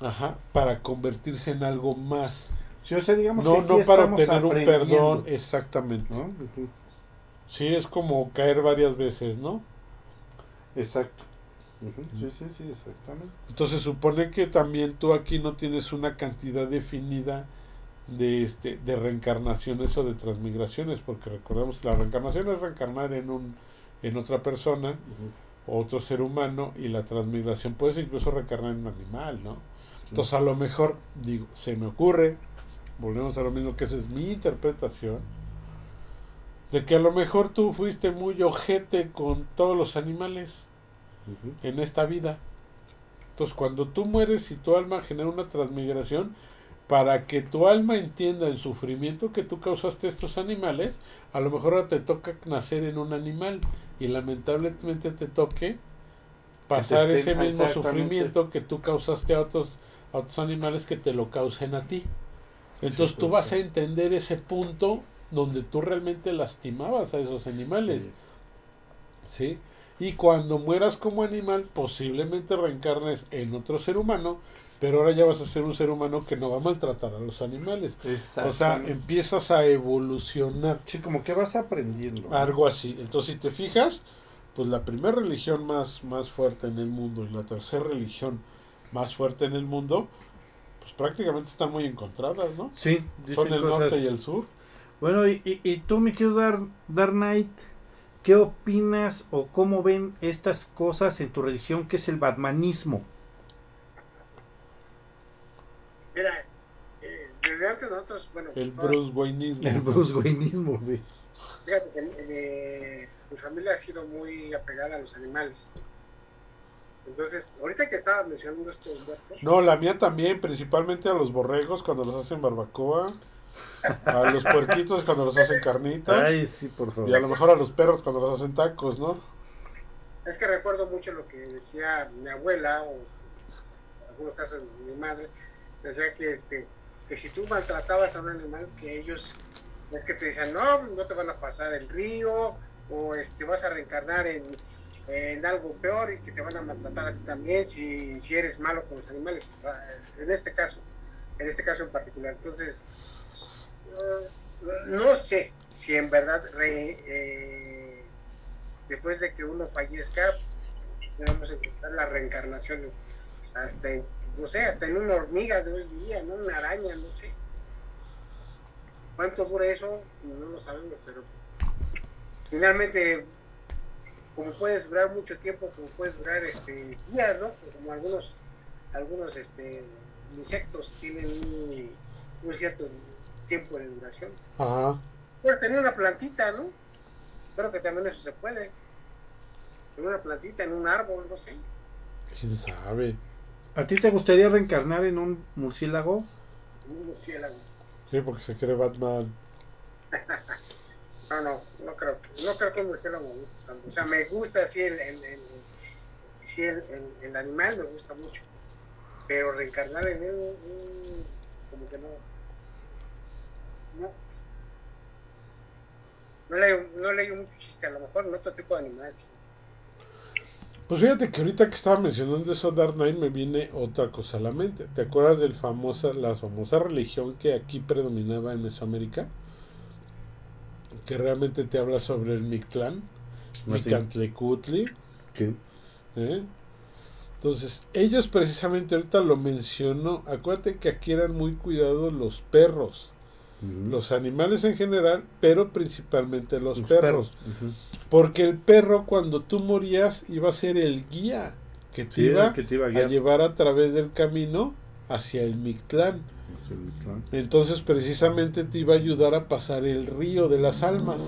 S2: ajá, para convertirse en algo más.
S1: Sí, o sea, digamos
S2: No,
S1: que
S2: no para obtener un perdón, exactamente.
S1: ¿no?
S2: Sí, es como caer varias veces, ¿no?
S1: Exacto. Sí, sí, sí, exactamente.
S2: Entonces supone que también tú aquí no tienes una cantidad definida de este de reencarnaciones o de transmigraciones, porque recordemos que la reencarnación es reencarnar en un en otra persona o otro ser humano y la transmigración puedes incluso reencarnar en un animal, ¿no?
S1: Sí.
S2: Entonces a lo mejor digo, se me ocurre, volvemos a lo mismo que esa es mi interpretación de que a lo mejor tú fuiste muy ojete con todos los animales en esta vida. Entonces, cuando tú mueres y tu alma genera una transmigración, para que tu alma entienda el sufrimiento que tú causaste a estos animales, a lo mejor ahora te toca nacer en un animal y lamentablemente te toque pasar ese mismo sufrimiento que tú causaste a otros, a otros animales que te lo causen a ti. Entonces tú
S1: pues,
S2: vas a entender ese punto donde tú realmente lastimabas a esos animales.
S1: Sí.
S2: Y cuando mueras como animal, posiblemente reencarnes en otro ser humano, pero ahora ya vas a ser un ser humano que no va a maltratar a los animales. O sea, empiezas a evolucionar,
S1: Sí, como que vas aprendiendo.
S2: algo así. Entonces, si te fijas, pues la primera religión más, más fuerte en el mundo y la tercera religión más fuerte en el mundo, prácticamente están muy encontradas, ¿no?
S1: Sí, dicen
S2: Son el
S1: cosas-
S2: norte y el sur.
S1: Bueno, y, y, y tú, mi querido Dar, Dark Knight, ¿qué opinas o cómo ven estas cosas en tu religión que es el batmanismo?
S3: Mira, eh, desde antes nosotros, bueno,
S2: El
S3: toda-
S2: Bruce Wayneismo.
S1: El Bruce Wayneismo, sí.
S3: fíjate que eh, mi familia ha sido muy apegada a los animales. Entonces, ahorita que estaba mencionando esto, Humberto,
S2: No, la mía también, principalmente a los borregos cuando los hacen barbacoa, a los puerquitos cuando los hacen carnitas,
S1: Ay, sí, por favor.
S2: y a lo mejor a los perros cuando los hacen tacos, ¿no?
S3: es que recuerdo mucho lo que decía mi abuela, o en algunos casos mi madre, decía que este que si tú maltratabas a un animal, que ellos, es que te decían, no, no te van a pasar el río, o este vas a reencarnar en, en algo peor y que te van a maltratar a ti también si, si eres malo con los animales, ah, en este caso, en este caso en particular. Entonces, eh, no sé si en verdad re- eh, después de que uno fallezca debemos encontrar la reencarnación hasta en, no sé, hasta en una hormiga de hoy día, ¿no? Una araña, no sé. ¿Cuánto dura eso? No lo sabemos, pero finalmente, como puedes durar mucho tiempo, como puedes durar este días, ¿no? Como algunos, algunos este insectos tienen un, un cierto tiempo de duración.
S2: Ajá.
S3: Puedes tener una plantita, ¿no? Creo que también eso se puede. En una plantita, en un árbol, no sé.
S2: ¿Quién sabe?
S1: ¿A ti te gustaría reencarnar en un murciélago?
S3: En un murciélago.
S2: Sí, porque se cree Batman.
S3: No, no, no creo, no creo que un murciélago me guste. O sea, me gusta así el, el, el, el, el- el animal, me gusta mucho. Pero reencarnar en él, mm, como que no. No. No le, no le digo mucho chiste, a lo mejor en otro tipo de animal, sí.
S2: Pues fíjate que ahorita que estaba mencionando eso Dark Knight me viene otra cosa a la mente. ¿Te acuerdas de famosa, la famosa religión que aquí predominaba en Mesoamérica? Que realmente te habla sobre el Mictlán,
S1: Ah.
S2: Micantlecutli.
S1: Sí.
S2: ¿eh? Entonces, ellos precisamente ahorita lo mencionó. Acuérdate que aquí eran muy cuidados los perros, los animales en general, pero principalmente los,
S1: Los
S2: perros. Porque el perro cuando tú morías iba a ser el guía que te
S1: Sí,
S2: iba
S1: era que te iba a
S2: a llevar a través del camino hacia el Mictlán. Entonces precisamente te iba a ayudar a pasar el río de las almas.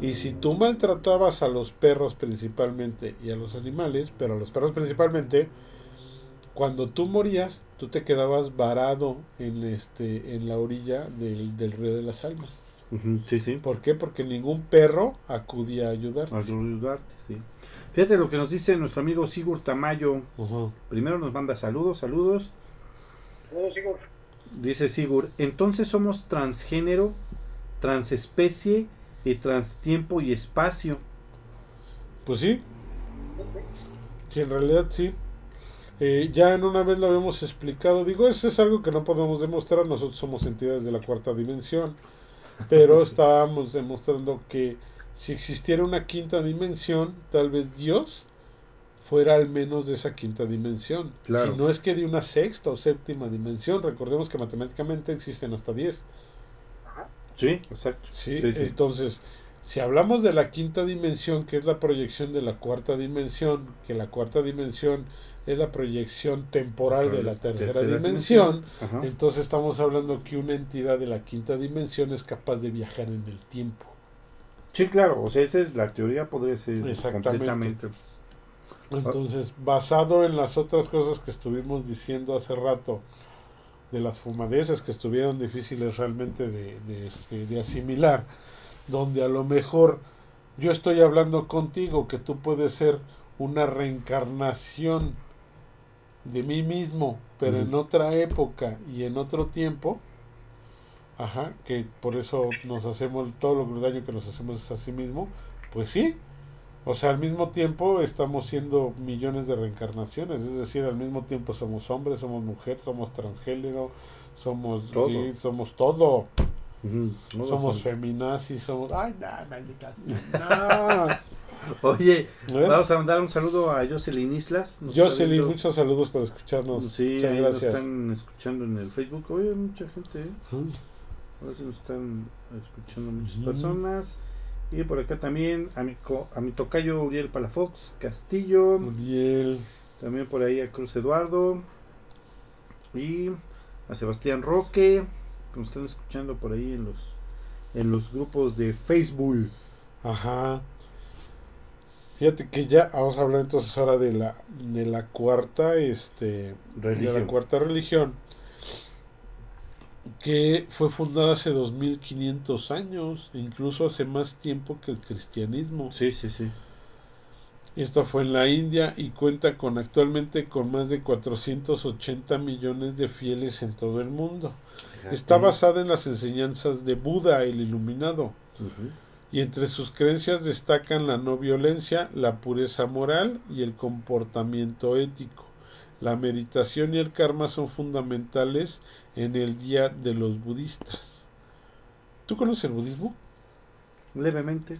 S2: Y si tú maltratabas a los perros principalmente y a los animales, pero a los perros principalmente, cuando tú morías, tú te quedabas varado en este en la orilla del, del río de las almas.
S1: Sí, sí.
S2: ¿Por qué? Porque ningún perro acudía a ayudar.
S1: Al ayudarte, sí. Fíjate lo que nos dice nuestro amigo Sigur Tamayo. Primero nos manda saludos, saludos.
S3: No, sigo.
S1: Dice Sigur, entonces somos transgénero, transespecie y transtiempo y espacio.
S2: Pues sí,
S3: Sí, sí.
S2: Sí, en realidad sí. Eh, ya en una vez lo habíamos explicado. Digo, eso es algo que no podemos demostrar. Nosotros somos entidades de la cuarta dimensión. Pero estábamos demostrando que si existiera una quinta dimensión, tal vez Dios fuera al menos de esa quinta dimensión.
S1: Claro.
S2: Si no es que de una sexta o séptima dimensión. Recordemos que matemáticamente existen hasta 10.
S3: Ajá.
S1: Sí, exacto.
S2: ¿sí?
S1: Sí, sí.
S2: Entonces, si hablamos de la quinta dimensión, que es la proyección de la cuarta dimensión, que la cuarta dimensión es la proyección temporal de la tercera, dimensión, entonces estamos hablando que una entidad de la quinta dimensión es capaz de viajar en el tiempo.
S1: Sí, claro, o sea, esa es la teoría, podría ser
S2: Exactamente.
S1: completamente.
S2: Entonces, basado en las otras cosas que estuvimos diciendo hace rato, de las fumadeces que estuvieron difíciles realmente de, de, este, de asimilar, donde a lo mejor yo estoy hablando contigo que tú puedes ser una reencarnación de mí mismo, pero en otra época y en otro tiempo, ajá, que por eso nos hacemos todo lo daño que nos hacemos es a sí mismo, pues sí, o sea, al mismo tiempo estamos siendo millones de reencarnaciones, es decir, al mismo tiempo somos hombres, somos mujer, somos transgénero, somos
S1: Todo.
S2: gay, somos todo.
S1: No,
S2: somos feminazis, somos... ¡Ay, no, maldita sea,
S1: Oye,
S2: no! ¿Eh?
S1: vamos a mandar un saludo a Jocelyn Islas. nos
S2: Jocelyn, muchos saludos por escucharnos.
S1: Sí,
S2: Muchas
S1: ahí nos
S2: gracias.
S1: están escuchando en el Facebook. Oye, mucha gente, ¿eh? Ahora sí nos están escuchando muchas personas. Y por acá también a mi, co- a mi tocayo Uriel Palafox Castillo.
S2: Uriel,
S1: También por ahí a Cruz Eduardo. Y a Sebastián Roque. Que nos están escuchando por ahí en los, en los grupos de Facebook.
S2: ajá. Fíjate que ya vamos a hablar entonces ahora de la de la cuarta este de
S1: Religión.
S2: la cuarta religión que fue fundada hace 2500 años, incluso hace más tiempo que el cristianismo.
S1: Sí, sí, sí.
S2: Esto fue en la India y cuenta con actualmente con más de 480 millones de fieles en todo el mundo. Está basada en las enseñanzas de Buda, el iluminado, y entre sus creencias destacan la no violencia, la pureza moral y el comportamiento ético. La meditación y el karma son fundamentales en el día de los budistas. ¿Tú conoces el budismo?
S1: Levemente.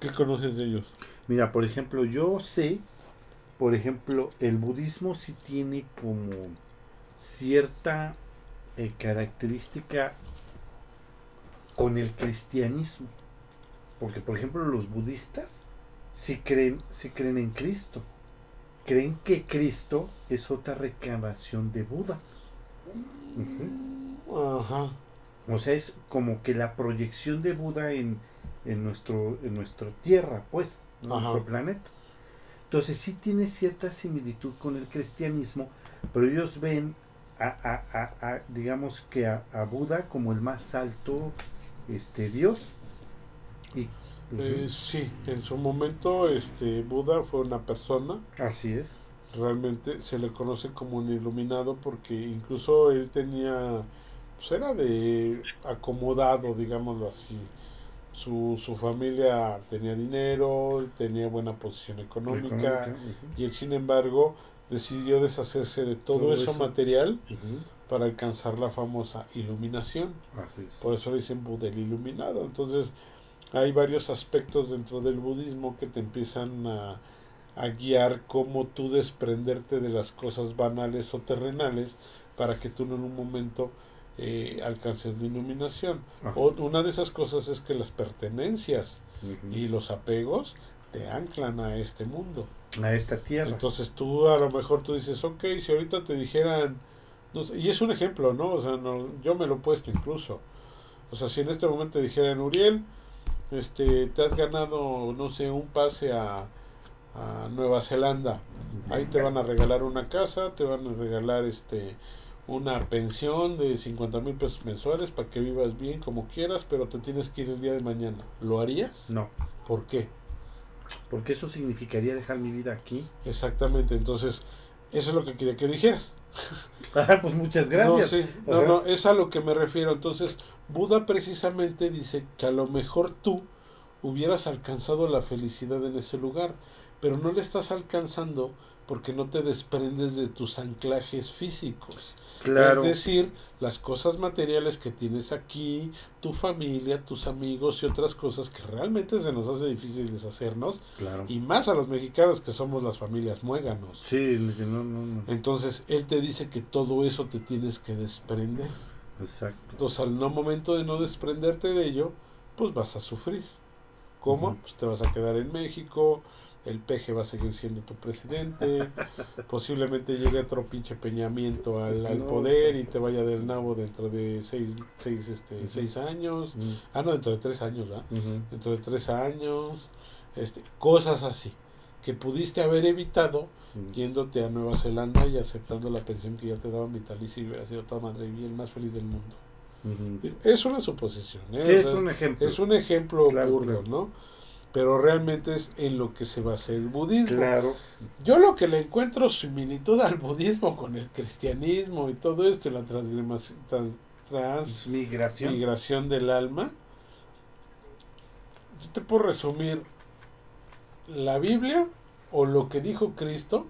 S2: ¿Qué conoces de ellos?
S1: Mira, por ejemplo, yo sé, por ejemplo, el budismo sí tiene como cierta eh, característica con el cristianismo. Porque, por ejemplo, los budistas sí creen, sí creen en Cristo. Creen que Cristo es otra reencarnación de Buda.
S2: Ajá.
S1: O sea, es como que la proyección de Buda en, en, nuestro, en nuestra tierra, pues, en
S2: Ajá.
S1: nuestro planeta. Entonces sí tiene cierta similitud con el cristianismo, pero ellos ven a, a- a- a, digamos que a, a Buda como el más alto este, Dios. Y,
S2: Eh, sí, en su momento este Buda fue una persona,
S1: Así es.
S2: Realmente se le conoce como un iluminado porque incluso él tenía, pues era de acomodado, digámoslo así. Su, su familia tenía dinero, tenía buena posición económica, y él sin embargo decidió deshacerse de todo,
S1: Todo
S2: eso,
S1: eso.
S2: material para alcanzar la famosa iluminación.
S1: Así es.
S2: Por eso le dicen Buda el iluminado. Entonces, hay varios aspectos dentro del budismo que te empiezan a, a guiar cómo tú desprenderte de las cosas banales o terrenales para que tú en un momento eh, alcances la iluminación.
S1: Ajá.
S2: O, una de esas cosas es que las pertenencias y los apegos te anclan a este mundo.
S1: a esta tierra.
S2: Entonces tú a lo mejor tú dices, ok, si ahorita te dijeran, no sé, y es un ejemplo, ¿no? O sea, no, yo me lo he puesto incluso. O sea, si en este momento dijeran, Uriel, este, te has ganado, no sé, un pase a, a Nueva Zelanda, ahí te van a regalar una casa, te van a regalar este una pensión de 50 mil pesos mensuales para que vivas bien como quieras, pero te tienes que ir el día de mañana. ¿Lo harías?
S1: no,
S2: ¿Por qué?
S1: porque eso significaría dejar mi vida aquí.
S2: Exactamente, entonces, eso es lo que quería que dijeras.
S1: Ah, pues muchas gracias.
S2: No, sí, no, no, es a lo que me refiero. Entonces, Buda precisamente dice que a lo mejor tú hubieras alcanzado la felicidad en ese lugar, pero no le estás alcanzando porque no te desprendes de tus anclajes físicos.
S1: Claro.
S2: Es decir, las cosas materiales que tienes aquí, tu familia, tus amigos y otras cosas que realmente se nos hace difícil deshacernos,
S1: claro.
S2: y más a los mexicanos que somos las familias muéganos.
S1: Sí, que no, no, no.
S2: Entonces, él te dice que todo eso te tienes que desprender.
S1: Exacto.
S2: Entonces, al no momento de no desprenderte de ello, pues vas a sufrir. ¿Cómo?
S1: Ujú.
S2: Pues te vas a quedar en México, el peje va a seguir siendo tu presidente, posiblemente llegue otro pinche peñamiento al, al
S1: No,
S2: poder
S1: sí.
S2: y te vaya del nabo dentro de seis, seis, este, seis años. Ah, no, dentro de tres años, ¿verdad? Dentro de tres años, este, cosas así, que pudiste haber evitado yéndote a Nueva Zelanda y aceptando la pensión que ya te daban vitalicia y hubiera sido toda madre y el más feliz del mundo. Es una suposición, ¿eh?
S1: Sí,
S2: O
S1: es un ejemplo.
S2: es un ejemplo
S1: Claro,
S2: burdo,
S1: claro.
S2: ¿no? Pero realmente es en lo que se basa el budismo.
S1: Claro.
S2: Yo lo que le encuentro similitud al budismo con el cristianismo y todo esto y la
S1: Migración.
S2: transmigración del alma, yo te puedo resumir la Biblia o lo que dijo Cristo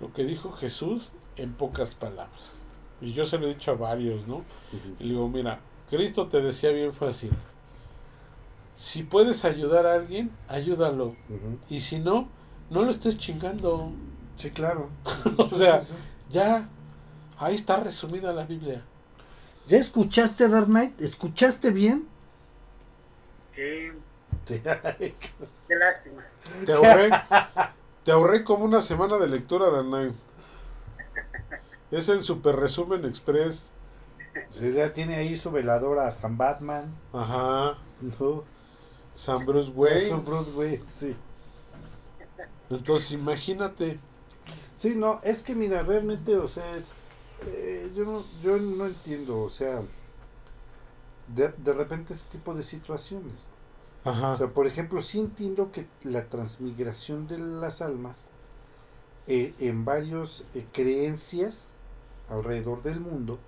S2: lo que dijo Jesús en pocas palabras. Y yo se lo he dicho a varios, ¿no? Y le digo, mira, Cristo te decía bien fácil. Si puedes ayudar a alguien, ayúdalo. Y si no, no lo estés chingando.
S1: Sí, claro.
S2: O sea, Ya, ahí está resumida la Biblia.
S1: ¿Ya escuchaste, Dark Knight? ¿Escuchaste bien?
S3: Sí, qué lástima.
S2: Te ahorré, te ahorré como una semana de lectura, Danay. Es el super resumen express.
S1: Sí, ya tiene ahí su veladora a San Batman.
S2: Ajá.
S1: No.
S2: San Bruce Wayne.
S1: Eso, Bruce Wayne, sí.
S2: Entonces, imagínate.
S1: Sí, no, es que mira, realmente, o sea, es- eh, yo, no, yo no entiendo, o sea, de, de repente ese tipo de situaciones. O
S2: Ajá.
S1: sea, por ejemplo, sí entiendo que la transmigración de las almas eh, en varias creencias alrededor del mundo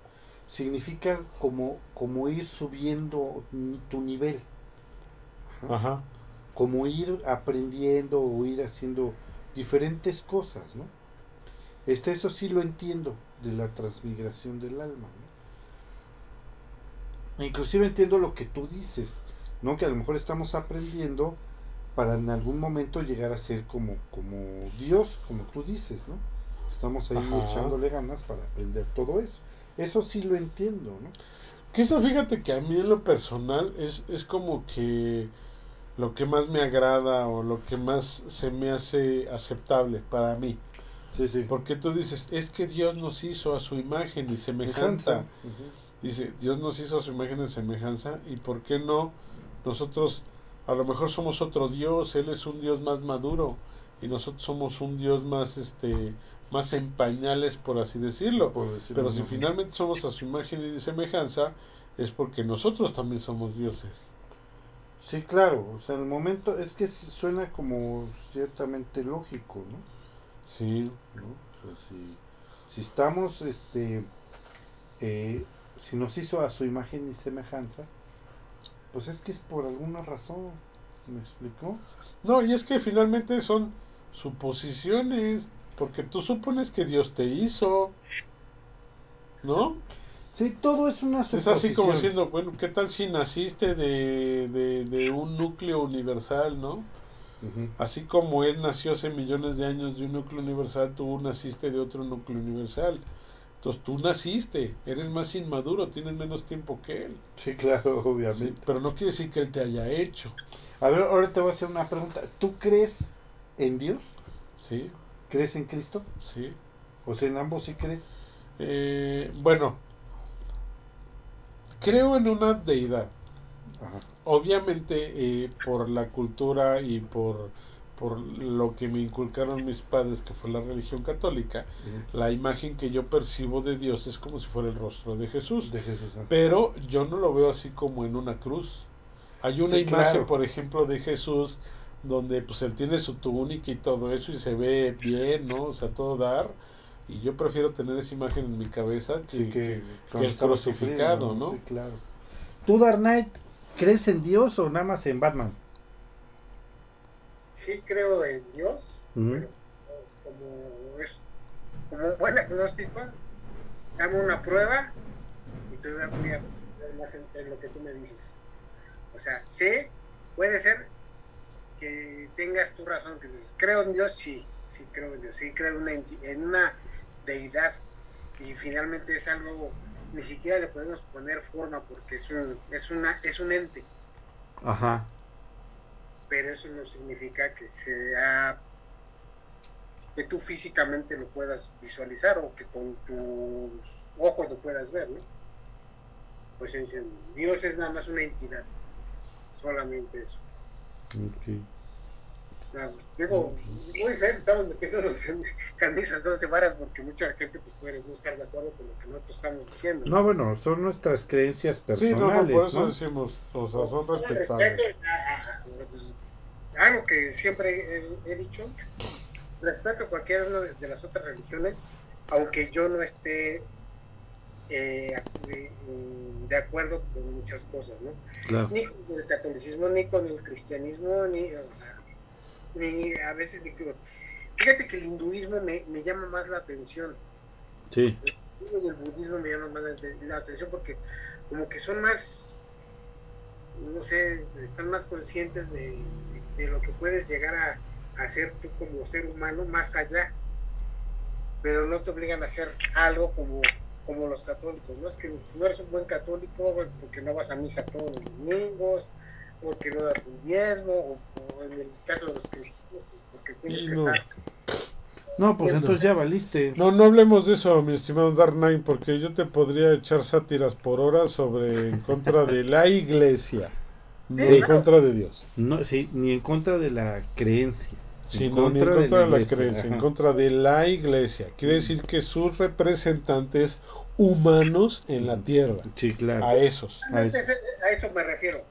S1: significa como, como ir subiendo tu nivel, Ajá. Como ir aprendiendo o ir haciendo diferentes cosas, ¿no? Este, eso sí lo entiendo de la transmigración del alma, ¿no? Inclusive entiendo lo que tú dices, ¿no? Que a lo mejor estamos aprendiendo para en algún momento llegar a ser como, como Dios, como tú dices, ¿no? Estamos ahí
S2: Ajá.
S1: echándole ganas para aprender todo eso. Eso sí lo entiendo, ¿no?
S2: Que eso fíjate que a mí en lo personal es, es como que lo que más me agrada o lo que más se me hace aceptable para mí.
S1: Sí, sí.
S2: Porque tú dices, es que Dios nos hizo a su imagen y semejanza. Dice, Dios nos hizo a su imagen y semejanza y por qué no nosotros a lo mejor somos otro Dios, Él es un Dios más maduro y nosotros somos un Dios más este más en pañales por así decirlo.
S1: Por decirlo,
S2: Pero si finalmente somos a su imagen y semejanza, es porque nosotros también somos dioses.
S1: Sí, claro, o sea, en el momento es que suena como ciertamente lógico, ¿no?
S2: Sí.
S1: ¿No? O sea, si, si estamos, este, eh, si nos hizo a su imagen y semejanza, pues es que es por alguna razón, ¿me explicó?
S2: No, y es que finalmente son suposiciones, porque tú supones que Dios te hizo, ¿no?
S1: Sí, todo es una
S2: Es
S1: suposición.
S2: así como diciendo, bueno, ¿qué tal si naciste de, de, de un núcleo universal, ¿no? Así como él nació hace millones de años de un núcleo universal, tú naciste de otro núcleo universal. Entonces tú naciste, eres más inmaduro, tienes menos tiempo que él.
S1: Sí, claro,
S2: Sí,
S1: obviamente.
S2: pero no quiere decir que él te haya hecho.
S1: A ver, ahora te voy a hacer una pregunta. ¿Tú crees en Dios?
S2: ¿Sí?
S1: ¿Crees en Cristo?
S2: Sí.
S1: O sea, en ambos sí crees.
S2: Eh, bueno, creo en una deidad.
S1: Ajá.
S2: Obviamente eh, por la cultura y por, por lo que me inculcaron mis padres, que fue la religión católica, la imagen que yo percibo de Dios es como si fuera el rostro de Jesús.
S1: De Jesús.
S2: Pero yo no lo veo así como en una cruz. Hay una
S1: Sí,
S2: imagen,
S1: claro.
S2: por ejemplo, de Jesús donde pues él tiene su túnica y todo eso y se ve bien, ¿no? O sea, todo dar. Y yo prefiero tener esa imagen en mi cabeza que,
S1: Sí, que,
S2: que el crucificado, ¿no?
S1: Sí, claro. ¿Tú, Dark Knight, crees en Dios o nada más en Batman?
S3: Sí creo en Dios, pero como es como un buen agnóstico, dame una prueba y te voy a apoyar más en, en lo que tú me dices. O sea, sé, puede ser que tengas tu razón, que dices, creo en Dios, sí, sí creo en Dios, sí creo en una, en una deidad y finalmente es algo, ni siquiera le podemos poner forma porque es un, es una, es un ente
S1: Ajá.
S3: pero eso no significa que sea que tú físicamente lo puedas visualizar o que con tus ojos lo puedas ver, ¿no? Pues dicen, Dios es nada más una entidad, solamente eso.
S1: Ok.
S3: Digo, muy feo, estamos metiéndonos en camisas 12 varas porque mucha gente pues, puede no estar de acuerdo con lo que nosotros estamos diciendo.
S1: No, bueno, son nuestras creencias
S2: Sí, no, no,
S1: personales,
S2: por eso
S1: ¿no?
S2: decimos, o sea, son respetables.
S3: pues, algo que siempre he, he dicho, respeto a cualquiera una de, de las otras religiones, aunque yo no esté eh, de, de acuerdo con muchas cosas, ¿no?
S1: Claro.
S3: Ni con el catolicismo, ni con el cristianismo, ni, o sea, a veces que- Fíjate que el hinduismo me, me llama más la atención
S1: Sí.
S3: y el budismo me llama más la, la atención porque como que son más, no sé, están más conscientes de, de lo que puedes llegar a, a hacer tú como ser humano más allá, pero no te obligan a hacer algo como, como los católicos, no es que no eres un buen católico porque no vas a misa todos los domingos, porque no das un diezmo, o, o en el caso de los cristianos, porque tienes que
S2: no.
S3: estar
S1: No, pues entonces ya valiste.
S2: No, no hablemos de eso, mi estimado Dark Knight, porque yo te podría echar sátiras por horas sobre en contra de la iglesia, no
S1: Sí.
S2: en contra de Dios.
S1: No, sí, ni en contra de la creencia.
S2: Sí, no, ni en contra de la
S1: iglesia,
S2: creencia, en contra de la iglesia. Quiere decir que sus representantes humanos en la tierra,
S1: Sí, claro.
S2: a esos.
S1: A eso.
S3: Ese- A eso me refiero.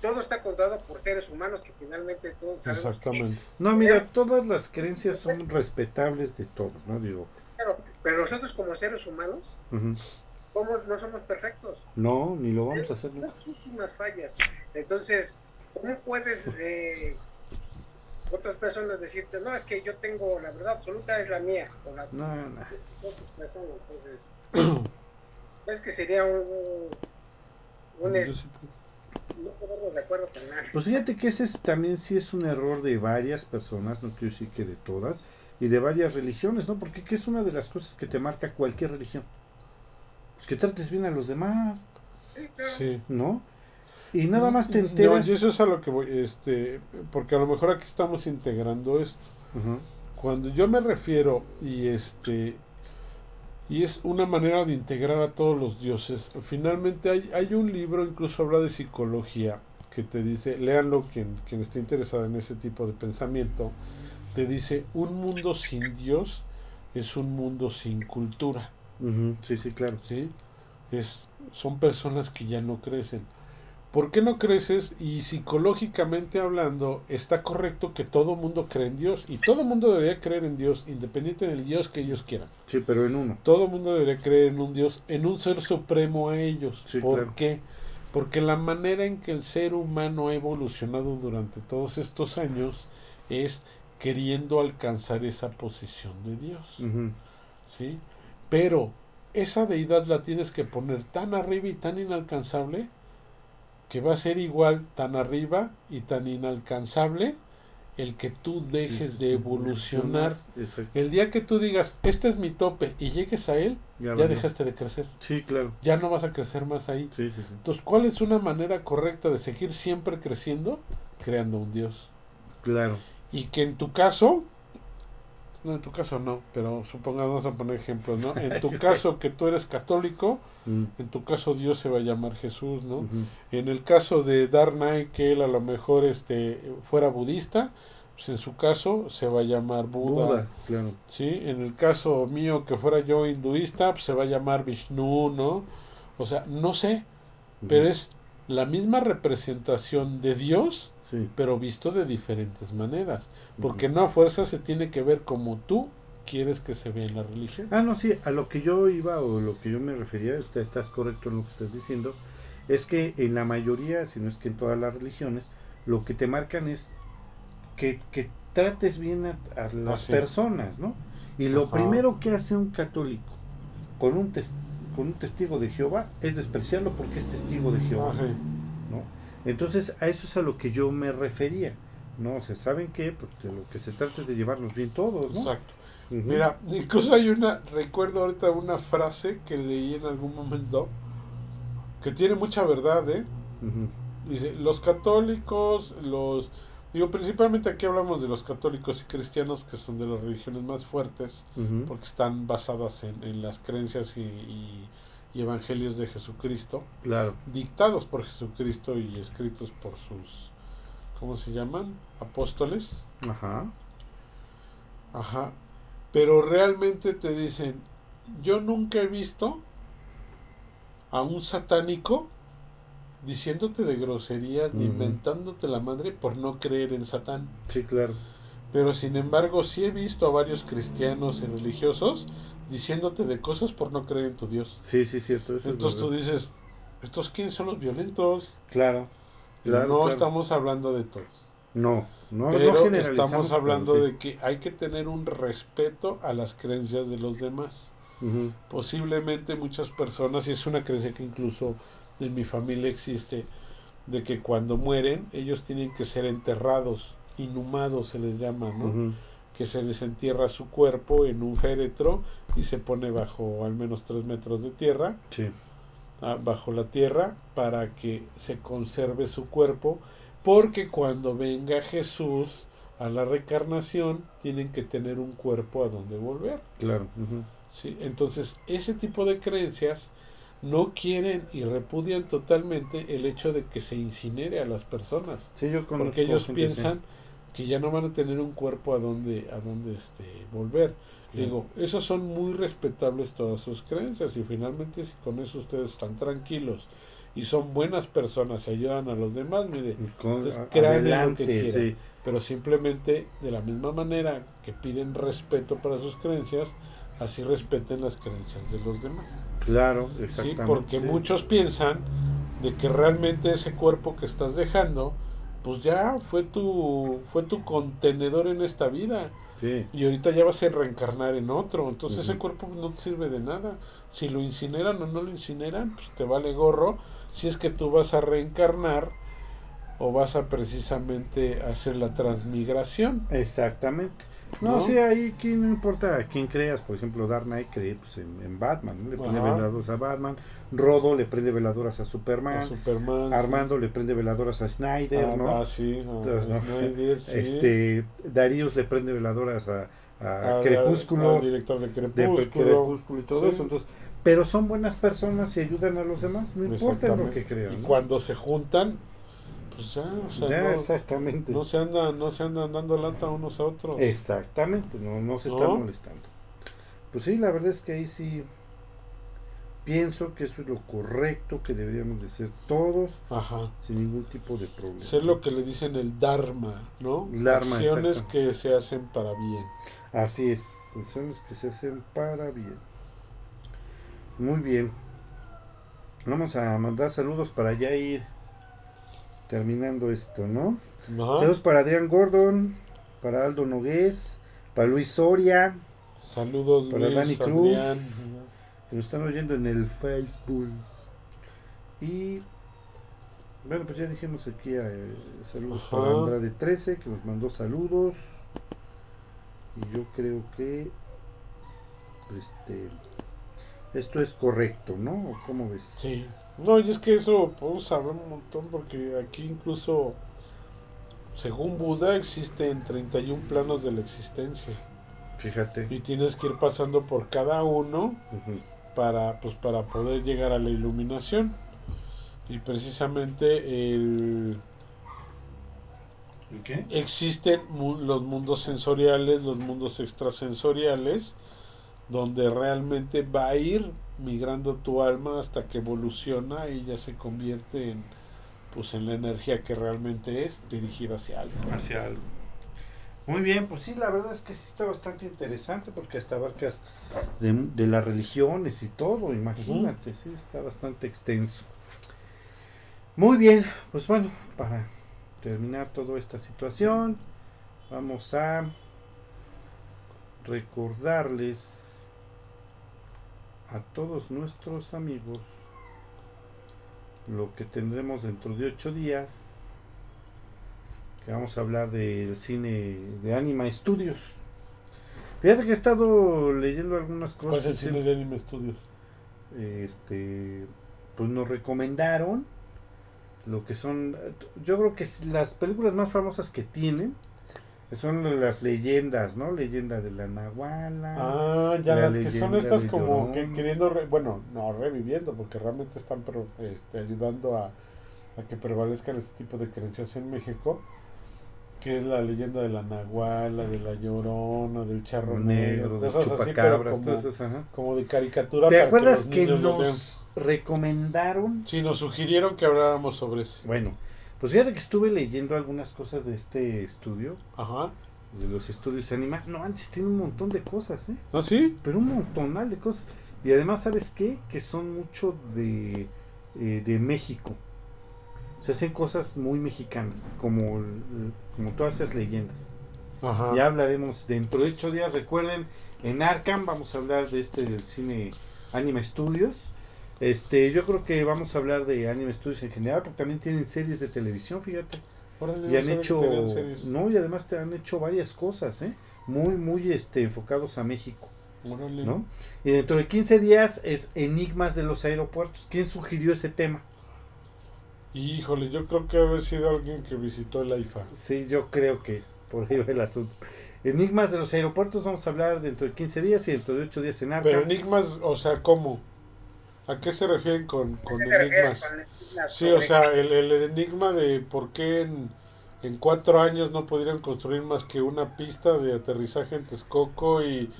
S3: Todo está contado por seres humanos que finalmente todos sabemos
S2: Exactamente.
S1: No, mira, todas las creencias son respetables de todos, ¿no? Digo,
S3: claro, pero nosotros como seres humanos
S1: ujú.
S3: somos- no somos perfectos.
S1: no, ni lo vamos a hacer nunca.
S3: muchísimas fallas. Entonces, ¿cómo puedes eh, otras personas decirte, no, es que yo tengo la verdad absoluta, es la mía, o la
S1: No, no.
S3: otras personas? Entonces, es que sería un, un
S2: sí-
S3: no ponernos de acuerdo con nada.
S1: Pues fíjate que ese es, también sí es un error de varias personas, no quiero decir que de todas, y de varias religiones, ¿no? Porque ¿qué es una de las cosas que te marca cualquier religión? Pues que trates bien a los demás,
S3: Sí.
S1: ¿no? Y nada más te
S2: No,
S1: enteras.
S2: y eso es a lo que voy, este, porque a lo mejor aquí estamos integrando esto. Cuando yo me refiero y este y es una manera de integrar a todos los dioses. Finalmente hay, hay un libro, incluso habla de psicología, que te dice, léanlo quien, quien esté interesado en ese tipo de pensamiento, te dice, un mundo sin Dios es un mundo sin cultura.
S1: Sí, sí, claro.
S2: ¿sí? Es, son personas que ya no crecen. ¿Por qué no creces? Y psicológicamente hablando, está correcto que todo mundo cree en Dios. Y todo mundo debería creer en Dios, independiente del Dios que ellos quieran.
S1: Sí, pero en uno.
S2: Todo mundo debería creer en un Dios, en un ser supremo a ellos.
S1: Sí,
S2: ¿Por
S1: claro.
S2: qué? Porque la manera en que el ser humano ha evolucionado durante todos estos años es queriendo alcanzar esa posición de Dios. ¿sí? Pero esa deidad la tienes que poner tan arriba y tan inalcanzable que va a ser igual tan arriba y tan inalcanzable el que tú dejes de evolucionar.
S1: Exacto.
S2: El día que tú digas, este es mi tope y llegues a él,
S1: Ya
S2: dejaste de crecer.
S1: Sí, claro.
S2: Ya no vas a crecer más ahí.
S1: Sí, sí, sí.
S2: Entonces, ¿cuál es una manera correcta de seguir siempre creciendo? Creando un Dios.
S1: Claro.
S2: Y que en tu caso, no en tu caso no, pero supongamos, a poner ejemplos, ¿no? En tu caso que tú eres católico,
S1: Mm.
S2: en tu caso Dios se va a llamar Jesús, ¿no? En el caso de Darnay, que él a lo mejor este, fuera budista, pues en su caso se va a llamar Buda,
S1: Buda, claro.
S2: ¿sí? En el caso mío que fuera yo hinduista, pues se va a llamar Vishnu, ¿no? O sea, no sé, pero es la misma representación de Dios,
S1: Sí.
S2: pero visto de diferentes maneras. Porque no a fuerza se tiene que ver como tú quieres que se vea en la religión.
S1: Ah, no, sí, a lo que yo iba o lo que yo me refería, usted estás correcto en lo que estás diciendo, es que en la mayoría, si no es que en todas las religiones, lo que te marcan es que, que trates bien a, a las
S2: sí.
S1: personas, ¿no? Y lo
S2: Ajá.
S1: primero que hace un católico con un, tes- con un testigo de Jehová es despreciarlo porque es testigo de Jehová,
S2: Ajá.
S1: Entonces, a eso es a lo que yo me refería, ¿no? O sea, ¿saben qué? Pues de lo que se trata es de llevarnos bien todos, ¿no?
S2: Exacto. Mira, incluso hay una, recuerdo ahorita una frase que leí en algún momento que tiene mucha verdad, ¿eh?
S1: Ujú.
S2: Dice, los católicos, los... Digo, principalmente aquí hablamos de los católicos y cristianos, que son de las religiones más fuertes, porque están basadas en, en las creencias y, y- y evangelios de Jesucristo,
S1: Claro.
S2: dictados por Jesucristo y escritos por sus, ¿cómo se llaman? Apóstoles.
S1: Ajá.
S2: Ajá. Pero realmente te dicen, yo nunca he visto a un satánico diciéndote de groserías ni
S1: Ujú.
S2: inventándote la madre por no creer en Satán.
S1: Sí, claro.
S2: Pero sin embargo, sí he visto a varios cristianos y religiosos diciéndote de cosas por no creer en tu Dios.
S1: Sí, sí, cierto. Eso es
S2: Entonces tú
S1: verdad.
S2: dices, ¿estos quiénes son los violentos?
S1: Claro. Claro,
S2: no
S1: claro.
S2: estamos hablando de todos.
S1: No, no,
S2: pero
S1: no
S2: estamos hablando de que hay que tener un respeto a las creencias de los demás. Posiblemente muchas personas, y es una creencia que incluso en mi familia existe, de que cuando mueren ellos tienen que ser enterrados, inhumados se les llama, ¿no? Que se les entierra su cuerpo en un féretro y se pone bajo al menos tres metros de tierra,
S1: Sí.
S2: bajo la tierra, para que se conserve su cuerpo, porque cuando venga Jesús a la reencarnación tienen que tener un cuerpo a donde volver.
S1: Claro.
S2: ¿sí? Entonces, ese tipo de creencias no quieren y repudian totalmente el hecho de que se incinere a las personas,
S1: Sí, yo conozco
S2: porque ellos piensan que ya no van a tener un cuerpo a donde a donde este volver.
S1: Sí.
S2: Digo, esas son muy respetables todas sus creencias y finalmente si con eso ustedes están tranquilos y son buenas personas y ayudan a los demás, mire,
S1: Con-
S2: Entonces,
S1: a-
S2: créanme lo que quieran.
S1: sí.
S2: pero simplemente de la misma manera que piden respeto para sus creencias, así respeten las creencias de los demás.
S1: Claro,
S2: ¿sí?
S1: exactamente.
S2: Porque
S1: sí.
S2: muchos piensan de que realmente ese cuerpo que estás dejando, pues ya fue tu fue tu contenedor en esta vida
S1: Sí.
S2: y ahorita ya vas a reencarnar en otro, entonces ese cuerpo no te sirve de nada. Si lo incineran o no lo incineran, pues te vale gorro si es que tú vas a reencarnar o vas a precisamente hacer la transmigración.
S1: Exactamente. No,
S2: ¿No?
S1: sí, ahí aquí no importa a quién creas. Por ejemplo, Dark Knight cree pues, en, en Batman. ¿no? Le prende
S2: Ajá.
S1: veladoras a Batman. Rodo le prende veladoras a
S2: A
S1: Superman. Armando le prende veladoras a Snyder,
S2: Ah,
S1: ¿no?
S2: ah, sí,
S1: Entonces, ¿no?
S2: Snyder, sí.
S1: Este, Daríos le prende veladoras a, Crepúsculo.
S2: al director de
S1: de
S2: Crepúsculo.
S1: Y todo
S2: Sí.
S1: eso. Entonces, pero son buenas personas y ayudan a los demás, no importa lo que crean.
S2: Y cuando se juntan, pues ya, o sea,
S1: Ya,
S2: no,
S1: exactamente.
S2: no se andan, no se andan dando lata unos a otros.
S1: Exactamente, no, no se están molestando. Pues sí, la verdad es que ahí sí, pienso que eso es lo correcto que deberíamos de hacer todos
S2: Ajá.
S1: sin ningún tipo de problema.
S2: Ser lo que le dicen el Dharma, ¿no?
S1: Dharma,
S2: Acciones que se hacen para bien.
S1: Así es, acciones que se hacen para bien. Muy bien. Vamos a mandar saludos para ya ir terminando esto, ¿no?
S2: Ajá.
S1: Saludos para Adrián Gordon, para Aldo Nogués, para Luis Soria,
S2: Saludos
S1: Para
S2: Luis,
S1: Dani Cruz.
S2: Adrián.
S1: que nos están oyendo en el Facebook. Y bueno, pues ya dijimos aquí eh, saludos
S2: Ajá.
S1: para Andrade 13, que nos mandó saludos. Y yo creo que este esto es correcto, ¿no? ¿O ¿Cómo ves?
S2: Sí. No, y es que eso podemos saber un montón porque aquí incluso, según Buda, existen 31 planos de la existencia.
S1: Fíjate.
S2: Y tienes que ir pasando por cada uno para, pues, para poder llegar a la iluminación. Y precisamente el,
S1: ¿Y qué?
S2: existen mu- los mundos sensoriales, los mundos extrasensoriales, donde realmente va a ir migrando tu alma hasta que evoluciona y ya se convierte en pues en la energía que realmente es dirigida hacia algo.
S1: hacia algo. Muy bien, pues sí, la verdad es que sí está bastante interesante porque hasta abarcas de, de las religiones y todo, imagínate, sí, está bastante extenso. Muy bien, pues bueno, para terminar toda esta situación, vamos a recordarles a todos nuestros amigos lo que tendremos dentro de ocho días que vamos a hablar del cine de Anima Studios. Fíjate que he estado leyendo algunas
S2: ¿Cuál es
S1: cosas.
S2: el cine de Anime Studios?
S1: Este, pues nos recomendaron lo que son, yo creo que las películas más famosas que tienen son las leyendas, ¿no? Leyenda de la Nahuala.
S2: Ah, ya
S1: La
S2: las que son estas como que queriendo, re- bueno, no reviviendo, porque realmente están pero, este, ayudando a, a que prevalezcan este tipo de creencias en México, que es la leyenda de la Nahuala, de la Llorona, del Charro
S1: negro, de
S2: cosas así,
S1: chupacabras,
S2: como,
S1: todas esas, ajá.
S2: como de caricatura.
S1: ¿Te acuerdas que
S2: vean.
S1: nos recomendaron?
S2: Sí, nos sugirieron que habláramos sobre eso.
S1: Bueno, pues fíjate que estuve leyendo algunas cosas de este estudio,
S2: Ajá.
S1: de los estudios Anima. No, antes tiene un montón de cosas, ¿eh?
S2: ¿Ah, sí?
S1: pero un montonal de cosas. Y además, ¿sabes qué? Que son mucho de, eh, de México. Se hacen cosas muy mexicanas, como, como todas esas leyendas.
S2: Ajá.
S1: Ya hablaremos dentro de ocho días. Recuerden, en Arkham vamos a hablar de este del cine Anime Studios. Este, yo creo que vamos a hablar de Anime Studios en general, porque también tienen series de televisión, fíjate.
S2: Órale,
S1: Y han hecho, no, y además te han hecho varias cosas, ¿eh? Muy, muy este, enfocados a México.
S2: Órale.
S1: ¿no? Y dentro de 15 días es Enigmas de los aeropuertos. ¿Quién sugirió ese tema?
S2: Híjole, yo creo que haber sido alguien que visitó el AIFA.
S1: Sí, yo creo que por ahí va el asunto. Enigmas de los aeropuertos vamos a hablar dentro de 15 días y dentro de 8 días en Arca.
S2: Pero enigmas, o sea, ¿cómo? ¿A qué se refieren con, con
S3: ¿Qué te refieres
S2: enigmas?
S3: con enigmas
S2: Sí, o sea, el, el enigma de por qué en, en cuatro años no pudieron construir más que una pista de aterrizaje en Texcoco y,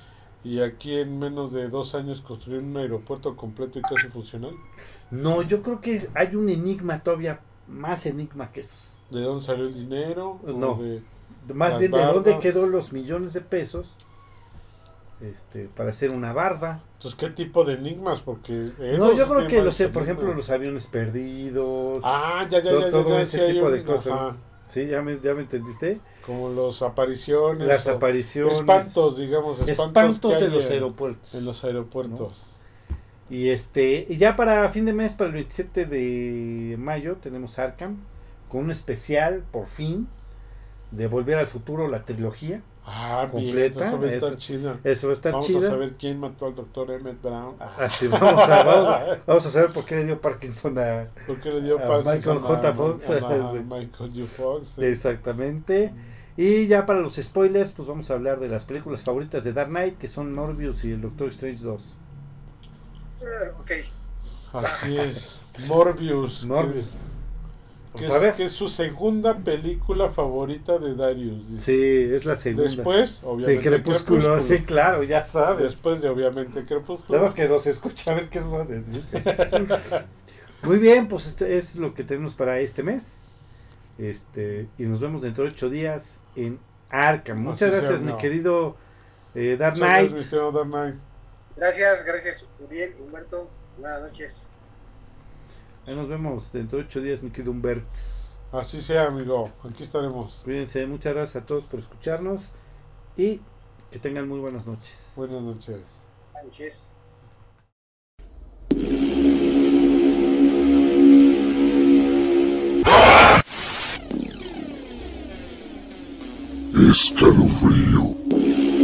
S2: y aquí en menos de dos años construir un aeropuerto completo y casi funcional.
S1: No, yo creo que hay un enigma todavía más enigma que esos.
S2: ¿De dónde salió el dinero? ¿O
S1: No.
S2: de-
S1: Más bien, ¿de dónde quedó los millones de pesos este, para hacer una barda?
S2: Entonces, ¿qué tipo de enigmas? Porque...
S1: No, yo creo que, los, por ejemplo,
S2: enigmas.
S1: los aviones perdidos.
S2: Ah, ya, ya,
S1: todo-
S2: ya, ya,
S1: todo
S2: ya,
S1: ese tipo
S2: un-
S1: de cosas.
S2: ajá,
S1: ¿Sí? ¿Ya me, ¿Ya me entendiste?
S2: como los apariciones.
S1: Las apariciones.
S2: Espantos, digamos. Espantos,
S1: Espantos de los
S2: en-
S1: aeropuertos.
S2: En los aeropuertos.
S1: Y este, y ya para fin de mes, para el 27 de mayo, tenemos Arkham con un especial, por fin, de Volver al Futuro, la trilogía.
S2: Ah,
S1: Completa,
S2: completa. Eso va a estar
S1: eso.
S2: chida.
S1: Eso va a estar
S2: Vamos
S1: chido.
S2: a saber quién mató al doctor Emmett Brown.
S1: Ah, sí, vamos, a, vamos, a, vamos a saber por qué le dio Parkinson a...
S2: ¿Por qué le dio
S1: a
S2: Parkinson
S1: Michael J.
S2: a-
S1: Fox.
S2: a- a Michael J. Fox. sí.
S1: Exactamente. Y ya para los spoilers, pues vamos a hablar de las películas favoritas de Dark Knight, que son Morbius y el Doctor Strange 2.
S3: Eh, ok.
S2: Así es. Morbius.
S1: Morbius.
S2: Que, es, que es su segunda película favorita de Darius. dice.
S1: Sí, es la segunda.
S2: Después,
S1: de
S2: obviamente.
S1: Crepúsculo,
S2: Crepúsculo.
S1: sí, claro, ya sabes.
S2: Después de, obviamente, Crepúsculo.
S1: Nada más que nos escucha a ver qué nos va a decir. Muy bien, pues esto es lo que tenemos para este mes. Este, y nos vemos dentro de ocho días en Arkham. Muchas
S2: Así
S1: gracias,
S2: sea,
S1: mi
S2: no.
S1: querido eh, Dark
S2: Muchas
S1: Knight.
S2: gracias, mi estimado Dark Knight.
S3: Gracias, gracias, Uriel, Humberto. Buenas noches.
S1: Ahí nos vemos dentro de ocho días, mi querido Humbert.
S2: Así sea, amigo. Aquí estaremos.
S1: Cuídense, muchas gracias a todos por escucharnos y que tengan muy buenas noches.
S2: Buenas noches.
S3: Buenas noches.
S4: Escalofrío.